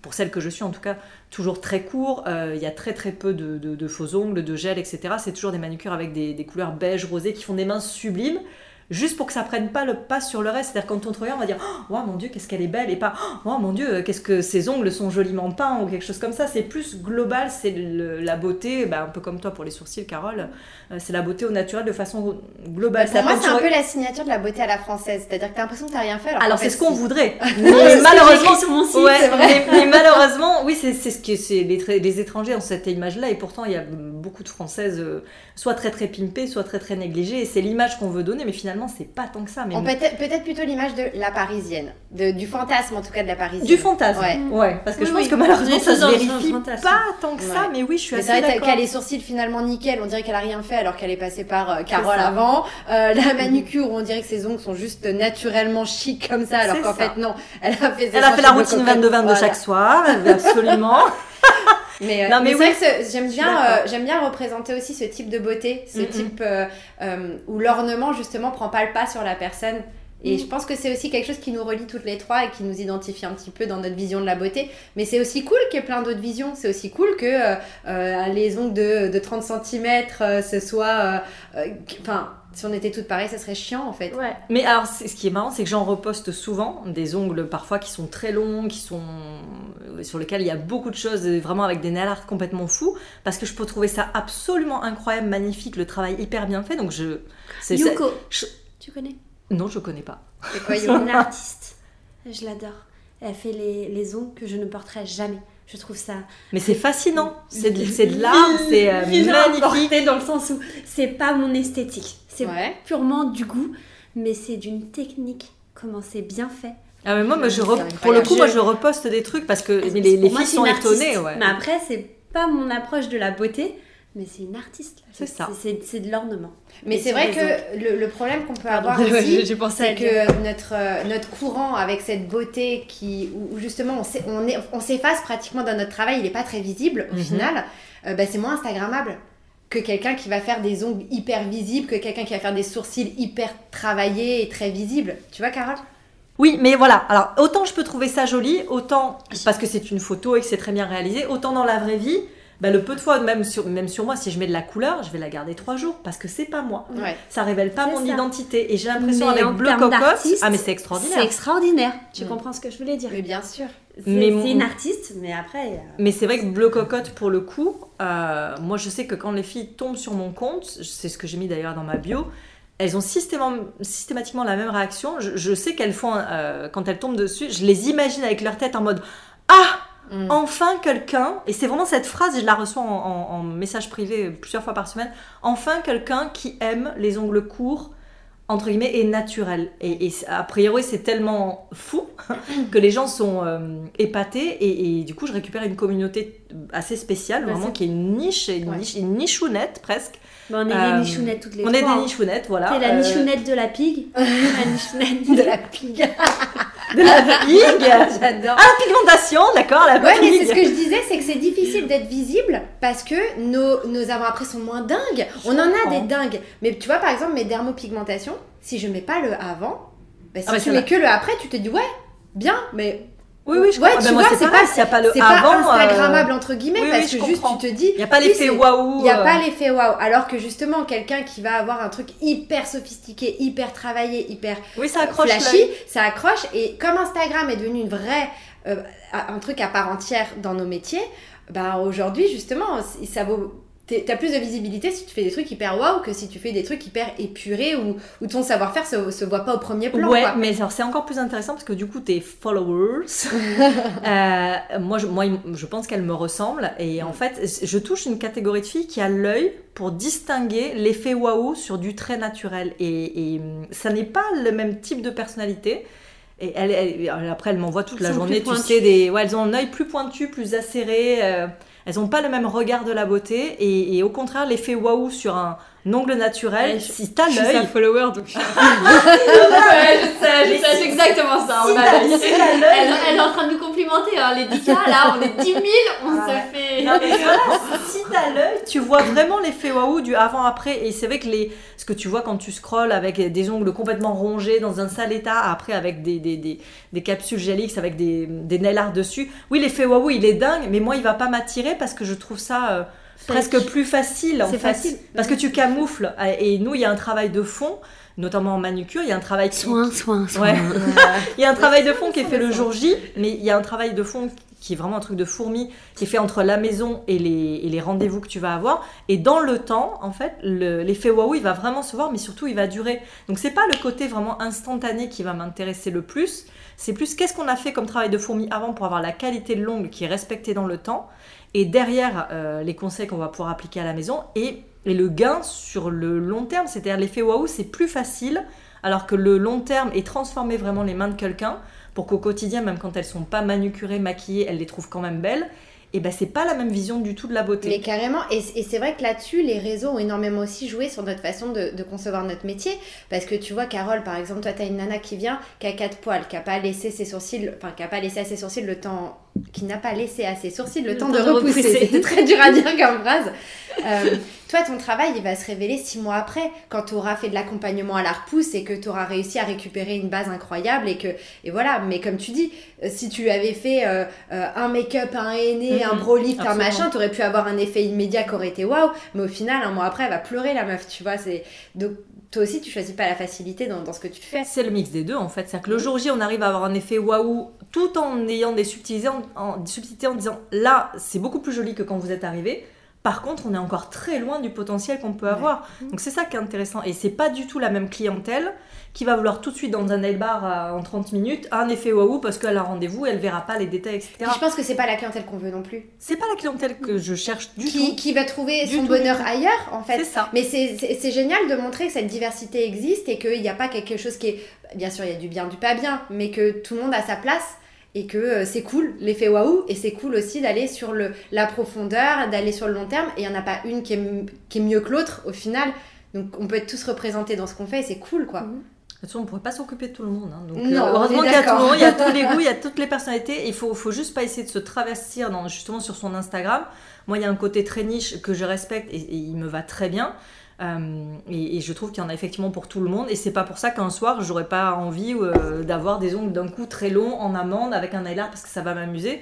pour celles que je suis en tout cas, toujours très courts. Euh, Il y a très très peu de faux ongles, de gel, etc. C'est toujours des manucures avec des, des couleurs beige, rosé, qui font des mains sublimes. Juste pour que ça prenne pas le pas sur le reste. C'est-à-dire quand on te regarde, on va dire Oh mon dieu, qu'est-ce qu'elle est belle Et pas Oh mon dieu, qu'est-ce que ses ongles sont joliment peints ou quelque chose comme ça. C'est plus global, c'est la beauté, bah, un peu comme toi pour les sourcils, Carole. Euh, c'est la beauté au naturel de façon globale. Pour moi, c'est un peu la signature de la beauté à la française, c'est-à-dire que t'as l'impression que t'as rien fait. Alors, c'est ce qu'on voudrait. Mais malheureusement, sur mon site, ouais, c'est vrai. mais, mais malheureusement, oui, c'est ce que c'est les, les étrangers ont cette image-là et pourtant il y a beaucoup de Françaises, euh, soit très très pimpées, soit très très négligées. Et c'est l'image qu'on veut donner, mais finalement c'est pas tant que ça. Mais On peut être peut-être plutôt l'image de la parisienne, de, du fantasme en tout cas de la parisienne. du fantasme. Ouais. Ouais, parce que Oui, je pense oui. que malheureusement ça se vérifie pas tant que ça, mais oui, je suis Mais assez c'est vrai d'accord. qu'elle a les sourcils finalement nickel, on dirait qu'elle a rien fait alors qu'elle est passée par euh, Carole avant. Euh, la manucure, on dirait que ses ongles sont juste naturellement chic comme ça, alors qu'en fait non, elle a fait Elle a fait la routine cocottes. 22-22 Voilà. chaque soir, absolument. Mais, euh, Non, mais mais c'est oui. vrai que ce- j'aime bien, euh, j'aime bien représenter aussi ce type de beauté, ce type euh, où l'ornement justement prend pas le pas sur la personne. Et Mhm. je pense que c'est aussi quelque chose qui nous relie toutes les trois et qui nous identifie un petit peu dans notre vision de la beauté. Mais c'est aussi cool qu'il y ait plein d'autres visions. C'est aussi cool que euh, euh, les ongles de, de 30 cm, ce soit... euh, euh, Enfin, si on était toutes pareilles, ça serait chiant en fait. Ouais. Mais alors, ce qui est marrant, c'est que j'en reposte souvent des ongles parfois qui sont très longs, qui sont euh, sur lesquels il y a beaucoup de choses, euh, vraiment avec des nail art complètement fous, parce que je peux trouver ça absolument incroyable, magnifique, le travail hyper bien fait. Donc je, c'est ça- Yuko, je- tu connais? Non, je connais pas. C'est quoi, une artiste? Je l'adore. Elle fait les, les ongles que je ne porterai jamais. Je trouve ça. Mais c'est fascinant. C'est de, de l'art, c'est euh, magnifique. dans le sens où c'est pas mon esthétique. C'est purement du goût, mais c'est d'une technique. Comment c'est bien fait. Ah mais moi, moi je pour le coup, moi je reposte des trucs parce que les, les filles sont étonnées. Ouais. Mais après, c'est pas mon approche de la beauté, mais c'est une artiste. C'est ça. C'est de l'ornement. Mais c'est vrai que le, le problème qu'on peut Pardon, avoir aussi, c'est que notre, euh, notre courant avec cette beauté qui, où, justement on s'efface pratiquement dans notre travail, il n'est pas très visible au Mhm. final, euh, bah, c'est moins Instagrammable que quelqu'un qui va faire des ongles hyper visibles, que quelqu'un qui va faire des sourcils hyper travaillés et très visibles. Tu vois, Carole? Oui, mais voilà. Alors, autant je peux trouver ça joli, autant parce que c'est une photo et que c'est très bien réalisé, autant dans la vraie vie, bah, le peu de fois, même sur, même sur moi, si je mets de la couleur, je vais la garder trois jours parce que c'est pas moi. Ouais. Ça révèle pas mon ça. identité. Et j'ai l'impression avec Bleu Cocotte, ah mais c'est C'est extraordinaire. extraordinaire. Tu Mm. comprends ce que je voulais dire? Mais bien sûr. C'est mon- une artiste, mais après. euh, Mais c'est vrai que Bleu Cocotte, pour le coup, euh, moi je sais que quand les filles tombent sur mon compte, c'est ce que j'ai mis d'ailleurs dans ma bio, elles ont systématiquement, systématiquement la même réaction. Je, je sais qu'elles font, euh, quand elles tombent dessus, je les imagine avec leur tête en mode Ah Mm. Enfin quelqu'un, et c'est vraiment cette phrase, et je la reçois en, en- en message privé plusieurs fois par semaine, enfin quelqu'un qui aime les ongles courts, entre guillemets, et naturels. Et, et a priori, c'est tellement fou que les gens sont euh, épatés, et, et du coup, je récupère une communauté assez spéciale, Ouais, vraiment, c'est- qui est une niche, une, Ouais. niche, une nichounette presque. bah, on est Euh, des nichounettes toutes les On trois. est des hein. nichounettes, voilà. La Euh, nichounette de la pig. la nichounette De la pigue. de la pigue. J'adore. Ah, la pigmentation, d'accord, la Ouais, mais c'est ce que je disais, c'est que c'est difficile d'être visible parce que nos, nos avant-après sont moins dingues. On en a des dingues. Mais tu vois, par exemple, mes dermopigmentations, si je mets pas le avant, bah, si Ah tu mets que le après, tu te dis ouais, bien, mais Oui, oui, je Ouais, comprends. tu Ben, vois, c'est pas- s'il n'y a pas le c'est avant. pas euh, Instagrammable entre guillemets oui, parce oui, que juste comprends. tu te dis. Il n'y a pas l'effet waouh. Il n'y a euh, pas l'effet waouh. Alors que justement, quelqu'un qui va avoir un truc hyper sophistiqué, hyper travaillé, hyper Oui, ça accroche flashy, ça accroche. Et comme Instagram est devenu une vraie, euh, un truc à part entière dans nos métiers, bah aujourd'hui justement, ça vaut. T'as plus de visibilité si tu fais des trucs hyper waouh que si tu fais des trucs hyper épurés ou, ou ton savoir-faire se, se voit pas au premier plan. ouais, quoi. mais alors c'est encore plus intéressant parce que du coup, tes followers, euh, moi, je, moi, je pense qu'elles me ressemblent. Et en fait, je touche une catégorie de filles qui a l'œil pour distinguer l'effet waouh sur du très naturel. Et, et ça n'est pas le même type de personnalité. Et elle, elle- après, elles m'envoient toute la Elles journée, tu sais, des, ouais, elles ont un œil plus pointu, plus acéré. euh, elles n'ont pas le même regard de la beauté. Et, au contraire, l'effet waouh sur un ongle naturel, Ouais, je- si t'as Je suis l'œil, sa follower, donc je ouais, je sais, je sais, c'est exactement ça. si on si Elle, elle est en train de nous complimenter, hein, les 10K là, on est 10 000, on Ah se fait. Non, mais voilà, si t'as l'œil, tu vois vraiment l'effet waouh du avant-après. Et c'est vrai que les, ce que tu vois quand tu scrolles avec des ongles complètement rongés dans un sale état, après avec des, des, des, des capsules Gelix avec des, des nail art dessus. Oui, l'effet waouh, il est dingue, mais moi, il va pas m'attirer parce que je trouve ça euh, presque plus facile en C'est fait. facile. Parce que tu camoufles. Et nous, il y a un travail de fond, notamment en manucure, il y a un travail qui, Soin, soin, soin. Ouais. Il y a un travail de fond qui est fait le jour J, mais il y a un travail de fond qui est vraiment un truc de fourmi, qui est fait entre la maison et les, et les rendez-vous que tu vas avoir. Et dans le temps, en fait, le- l'effet waouh, il va vraiment se voir, mais surtout, il va durer. Donc, c'est pas le côté vraiment instantané qui va m'intéresser le plus. C'est plus qu'est-ce qu'on a fait comme travail de fourmi avant pour avoir la qualité de l'ongle qui est respectée dans le temps. Et derrière, euh, les conseils qu'on va pouvoir appliquer à la maison. Et, et le gain sur le long terme, c'est-à-dire l'effet waouh, c'est plus facile alors que le long terme est transformer vraiment les mains de quelqu'un pour qu'au quotidien, même quand elles sont pas manucurées, maquillées, elles les trouvent quand même belles. Et ben c'est pas la même vision du tout de la beauté. Mais carrément, et, c'est vrai que là-dessus, les réseaux ont énormément aussi joué sur notre façon de, concevoir notre métier. Parce que tu vois, Carole, par exemple, toi, tu as une nana qui vient, qui a quatre poils, qui a pas laissé ses sourcils, enfin, qui a pas laissé à ses sourcils le temps, qui n'a pas laissé à ses sourcils le, temps, de, repousser. repousser. C'était très dur à dire comme phrase. Euh, toi, ton travail, il va se révéler six mois après, quand tu auras fait de l'accompagnement à la repousse et que tu auras réussi à récupérer une base incroyable et que, et voilà. Mais comme tu dis, euh, si tu avais fait euh, un make-up, un henné, un Mhm. bro lift, un Absolument. machin, t'aurais pu avoir un effet immédiat qui aurait été waouh, mais au final, un mois après, elle va pleurer la meuf, tu vois. C'est donc toi aussi, tu choisis pas la facilité dans, ce que tu fais. C'est le mix des deux en fait. C'est-à-dire que le jour J, on arrive à avoir un effet waouh tout en ayant des subtilités en- des subtilités en disant là, c'est beaucoup plus joli que quand vous êtes arrivé. Par contre, on est encore très loin du potentiel qu'on peut avoir. Donc c'est ça qui est intéressant. Et c'est pas du tout la même clientèle qui va vouloir tout de suite dans un nail bar euh, en 30 minutes un effet waouh parce qu'elle a rendez-vous, elle verra pas les détails, etc. je pense que c'est pas la clientèle qu'on veut non plus. C'est pas la clientèle que je cherche du qui, tout. Qui va trouver son bonheur ailleurs, en fait. C'est ça. Mais c'est génial de montrer que cette diversité existe et qu'il n'y a pas quelque chose qui est. Bien sûr, il y a du bien, du pas bien, mais que tout le monde a sa place et que euh, c'est cool l'effet waouh et c'est cool aussi d'aller sur le, la profondeur, d'aller sur le long terme et il n'y en a pas une qui est, qui est mieux que l'autre au final. Donc on peut être tous représentés dans ce qu'on fait et c'est cool quoi. Mhm. De toute façon, on ne pourrait pas s'occuper de tout le monde. Hein. Donc, euh, heureusement qu'il y a tout le monde, il y a tous les goûts, il y a toutes les personnalités. Il faut, faut juste pas essayer de se travestir dans, justement sur son Instagram. Moi, il y a un côté très niche que je respecte et, il me va très bien. Euh, et, je trouve qu'il y en a effectivement pour tout le monde. Et c'est pas pour ça qu'un soir, j'aurais pas envie euh, d'avoir des ongles d'un coup très longs en amande avec un eyeliner parce que ça va m'amuser.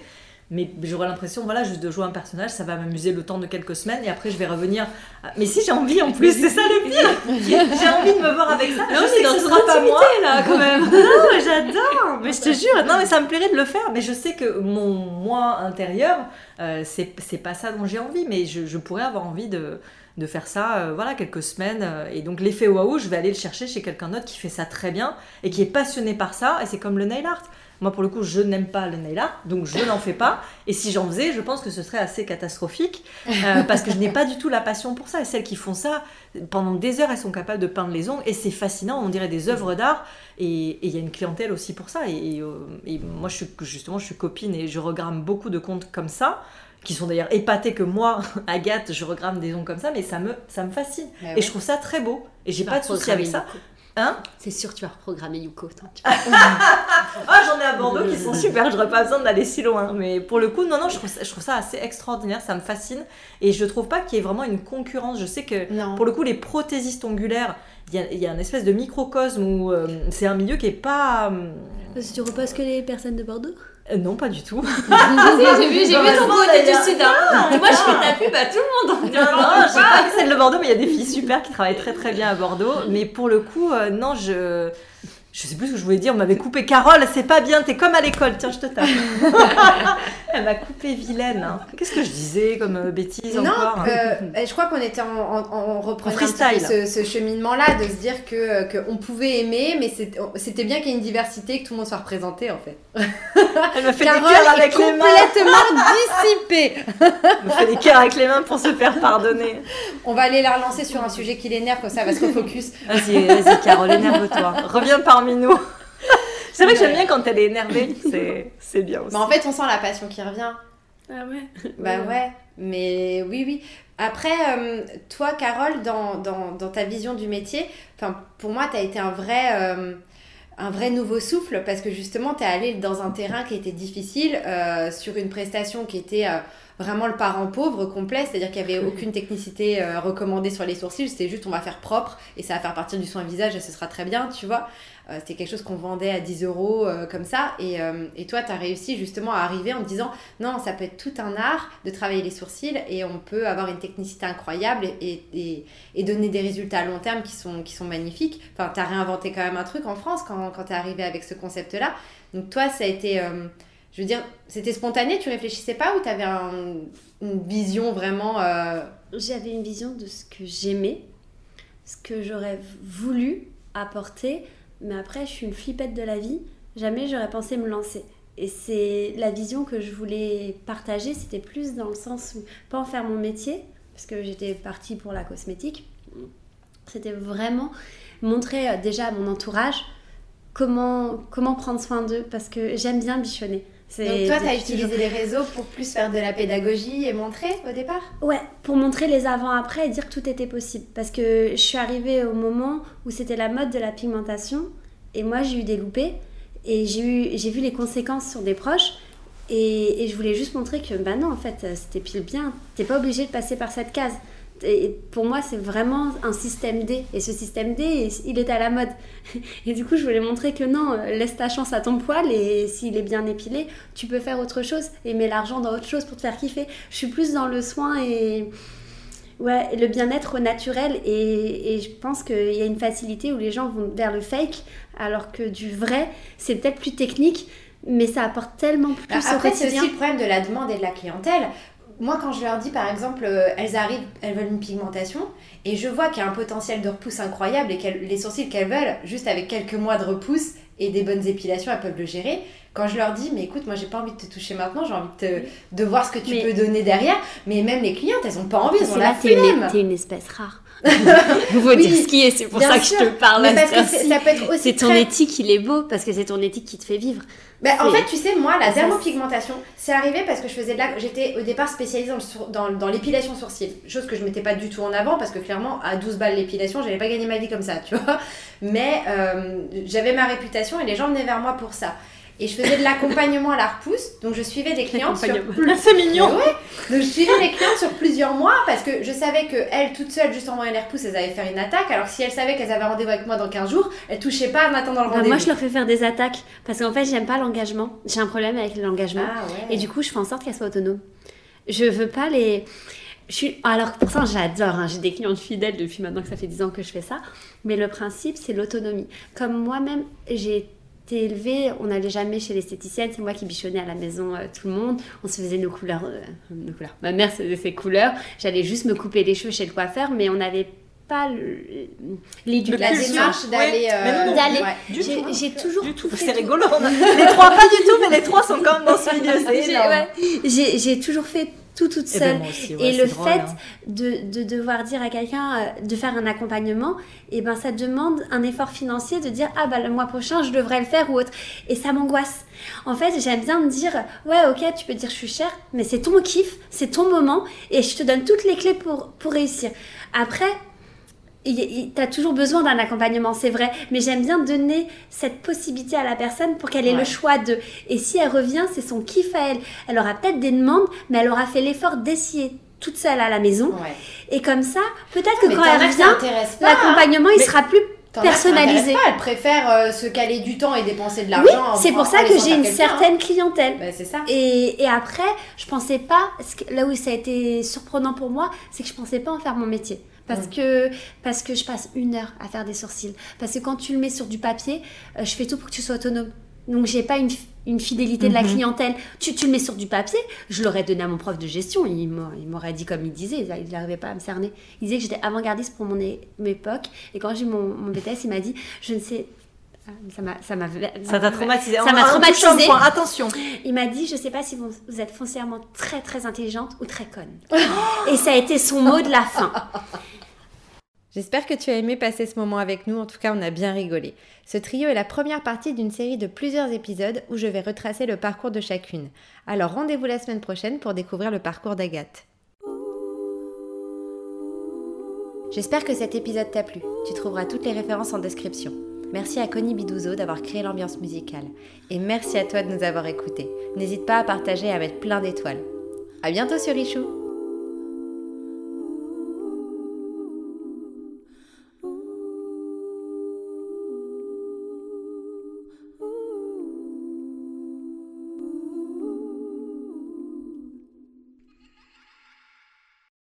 Mais j'aurais l'impression voilà juste de jouer un personnage ça va m'amuser le temps de quelques semaines et après je vais revenir mais si j'ai envie en plus c'est ça le pire. J'ai envie de me voir avec ça. Non, je sais que ce sera pas moi. là quand même. Non j'adore. Mais je te jure non mais ça me plairait de le faire. Mais je sais que mon moi intérieur euh, c'est pas ça dont j'ai envie mais je, je, pourrais avoir envie de de faire ça, euh, voilà, quelques semaines. Euh, et donc l'effet waouh, je vais aller le chercher chez quelqu'un d'autre qui fait ça très bien et qui est passionné par ça. Et c'est comme le nail art. Moi, pour le coup, je n'aime pas le nail art, donc je n'en fais pas. Et si j'en faisais, je pense que ce serait assez catastrophique, euh, parce que je n'ai pas du tout la passion pour ça. Et celles qui font ça, pendant des heures, elles sont capables de peindre les ongles, et c'est fascinant, on dirait des œuvres d'art. Et il y a une clientèle aussi pour ça. Et, moi, je suis, justement, je suis copine et je regrame beaucoup de comptes comme ça qui sont d'ailleurs épatés que moi, Agathe, je regrame des ongles comme ça, mais ça me, ça me fascine. Bah et je trouve ça très beau. Et j'ai pas de souci avec ça. Hein? C'est sûr, tu vas reprogrammer Yuko. ah, j'en ai à Bordeaux qui sont super, j'aurais pas besoin d'aller si loin. Mais pour le coup, non, non, je trouve, ça, je trouve ça assez extraordinaire, ça me fascine. Et je trouve pas qu'il y ait vraiment une concurrence. Je sais que pour le coup, les prothésistes ongulaires, il y, y, a une espèce de microcosme où euh, c'est un milieu qui est pas. Euh, Parce que tu reposes que les personnes de Bordeaux? Euh, non, pas du tout. j'ai vu, j'ai vu ton côté du sud. Hein. Moi, je fais ta pub à tout le monde. Non, non, j'ai pas celle de Bordeaux, mais il y a des filles super qui travaillent très très bien à Bordeaux. Mais pour le coup, euh, non, je je sais plus ce que je voulais dire, on m'avait coupé Carole, c'est pas bien, t'es comme à l'école, tiens, je te tape. Elle m'a coupé vilaine. Hein. Qu'est-ce que je disais comme euh, bêtise non, encore hein euh, Je crois qu'on était en, en, reprenant ce, ce cheminement-là, de se dire que qu'on pouvait aimer, mais c'était bien qu'il y ait une diversité, que tout le monde soit représenté en fait. Elle m'a fait des cœurs avec les mains. complètement dissipée. Elle me fait des cœurs avec les mains pour se faire pardonner. On va aller la relancer sur un sujet qui l'énerve, comme ça va se refocus. Vas-y, vas-y Carole, énerve-toi. Reviens parmi nous. c'est vrai que j'aime bien quand elle est énervée, c'est bien aussi. Mais en fait, on sent la passion qui revient. Ah ouais Bah ouais, mais oui, oui. Après, euh, toi, Carole, dans, dans, dans, ta vision du métier, pour moi, tu as été un vrai, euh, un vrai nouveau souffle parce que justement, tu es allé dans un terrain qui était difficile, euh, sur une prestation qui était vraiment le parent pauvre complet, c'est-à-dire qu'il n'y avait aucune technicité recommandée sur les sourcils, c'était juste on va faire propre et ça va faire partir du soin visage et ce sera très bien, tu vois. Euh, c'était quelque chose qu'on vendait à 10 euros euh, comme ça. Et, euh, et toi, tu as réussi justement à arriver en te disant non, ça peut être tout un art de travailler les sourcils et on peut avoir une technicité incroyable et, et, et donner des résultats à long terme qui sont, qui sont magnifiques. Enfin, tu as réinventé quand même un truc en France quand, quand tu es arrivé avec ce concept-là. Donc, toi, ça a été. je veux dire, c'était spontané, tu réfléchissais pas ou tu avais une vision vraiment. J'avais une vision de ce que j'aimais, ce que j'aurais voulu apporter mais après, je suis une flippette de la vie. Jamais j'aurais pensé me lancer. Et c'est la vision que je voulais partager, c'était plus dans le sens où, pas en faire mon métier, parce que j'étais partie pour la cosmétique. C'était vraiment montrer euh, déjà à mon entourage comment, comment prendre soin d'eux, parce que j'aime bien bichonner. Donc toi, tu as utilisé les réseaux pour plus faire de la pédagogie et montrer au départ? Ouais, pour montrer les avant-après et dire que tout était possible. Parce que je suis arrivée au moment où c'était la mode de la pigmentation et moi j'ai eu des loupés et j'ai vu les conséquences sur des proches et, et, je voulais juste montrer que bah non en fait c'était pile bien, t'es pas obligé de passer par cette case. Et pour moi, c'est vraiment un système D. Et ce système D, il est à la mode. Et du coup, je voulais montrer que non, laisse ta chance à ton poil et s'il est bien épilé, tu peux faire autre chose et mets l'argent dans autre chose pour te faire kiffer. Je suis plus dans le soin et ouais, le bien-être naturel. Et, et, je pense qu'il y a une facilité où les gens vont vers le fake, alors que du vrai, c'est peut-être plus technique, mais ça apporte tellement plus Après, c'est aussi le problème de la demande et de la clientèle moi, quand je leur dis, par exemple, euh, elles arrivent, elles veulent une pigmentation, et je vois qu'il y a un potentiel de repousse incroyable et que les sourcils qu'elles veulent, juste avec quelques mois de repousse et des bonnes épilations, elles peuvent le gérer. Quand je leur dis, mais écoute, moi j'ai pas envie de te toucher maintenant, j'ai envie de, te- de voir ce que tu peux donner derrière. Mais même les clientes, elles ont pas envie, elles ont C'est la flemme. t'es une espèce rare. Il faut Oui, dire ce qui est, c'est pour ça que sûr. je te parle. Mais parce que ça peut être aussi C'est ton très- éthique, il est beau, parce que c'est ton éthique qui te fait vivre. Ben, en fait, tu sais, moi, la dermopigmentation, c'est arrivé parce que je faisais de la... J'étais au départ spécialisée dans, dans, dans l'épilation sourcil. Chose que je mettais pas du tout en avant parce que clairement, à 12 balles l'épilation, j'allais pas gagner ma vie comme ça, tu vois. Mais euh, j'avais ma réputation et les gens venaient vers moi pour ça. Et je faisais de l'accompagnement à la repousse, donc je suivais des clientes sur plus... C'est mignon. Ouais. Donc je suivais les clientes sur plusieurs mois parce que je savais que elles toutes seules, juste en voyant les repousses, elles allaient faire une attaque. Alors si elles savaient qu'elles avaient rendez-vous avec moi dans 15 jours, elles touchaient pas en attendant le Bah, rendez-vous. moi, je leur fais faire des attaques, parce qu'en fait, j'aime pas l'engagement. J'ai un problème avec l'engagement. Ah ouais. Et du coup, je fais en sorte qu'elles soient autonomes. Je veux pas les. Je suis... Alors pourtant, j'adore. hein. J'ai des clientes fidèles depuis maintenant que ça fait 10 ans que je fais ça. Mais le principe, c'est l'autonomie. Comme moi-même, j'ai été élevée, on n'allait jamais chez l'esthéticienne. C'est moi qui bichonnais à la maison euh, tout le monde. On se faisait nos couleurs, euh, nos couleurs. Ma mère se faisait ses couleurs. J'allais juste me couper les cheveux chez le coiffeur, mais on n'avait pas l'éducation. la démarche d'aller. euh, ouais. Du J'ai toujours C'est rigolo. Les trois pas du tout, mais les trois sont quand même dans ce milieu. Ouais, j'ai toujours fait tout toute Eh ben, seule. et le drôle, fait hein. de, de devoir dire à quelqu'un euh, de faire un accompagnement, et ben ça demande un effort financier de dire ah bah le mois prochain je devrais le faire ou autre. Et ça m'angoisse. En fait, j'aime bien me dire ouais ok tu peux dire je suis chère, mais c'est ton kiff, c'est ton moment et je te donne toutes les clés pour, pour réussir. Après, tu as toujours besoin d'un accompagnement, c'est vrai, mais j'aime bien donner cette possibilité à la personne pour qu'elle ait Ouais. le choix de. Et si elle revient, c'est son kiff à elle. Elle aura peut-être des demandes, mais elle aura fait l'effort d'essayer toute seule à la maison. Ouais. Et comme ça, peut-être que quand elle revient, hein. l'accompagnement, il Mais- sera plus personnalisé. pas, Elle préfère euh, se caler du temps et dépenser de l'argent. en- c'est pour ça que j'ai une hein. certaine clientèle. C'est ça. Et, et après, je pensais pas, là où ça a été surprenant pour moi, c'est que je pensais pas en faire mon métier. Parce, que, parce que je passe une heure à faire des sourcils. Parce que quand tu le mets sur du papier, euh, je fais tout pour que tu sois autonome. Donc j'ai pas une, une fidélité de la clientèle. Tu, tu le mets sur du papier, je l'aurais donné à mon prof de gestion. Il m'a- il m'aurait dit comme il disait, il n'arrivait pas à me cerner. Il disait que j'étais avant-gardiste pour mon, é- mon époque. Et quand j'ai eu mon, mon BTS, il m'a dit, je ne sais... Ça m'a ça m'a Ça t'a traumatisé. Ça m'a traumatisé. point, Attention. Il m'a dit, je sais pas si vous, vous êtes foncièrement très très intelligente ou très conne. Et ça a été son mot de la fin. J'espère que tu as aimé passer ce moment avec nous, en tout cas on a bien rigolé. Ce trio est la première partie d'une série de plusieurs épisodes où je vais retracer le parcours de chacune. Alors rendez-vous la semaine prochaine pour découvrir le parcours d'Agathe. J'espère que cet épisode t'a plu. Tu trouveras toutes les références en description. Merci à Connie Bidouzo d'avoir créé l'ambiance musicale. Et merci à toi de nous avoir écoutés. N'hésite pas à partager et à mettre plein d'étoiles. À bientôt sur Richou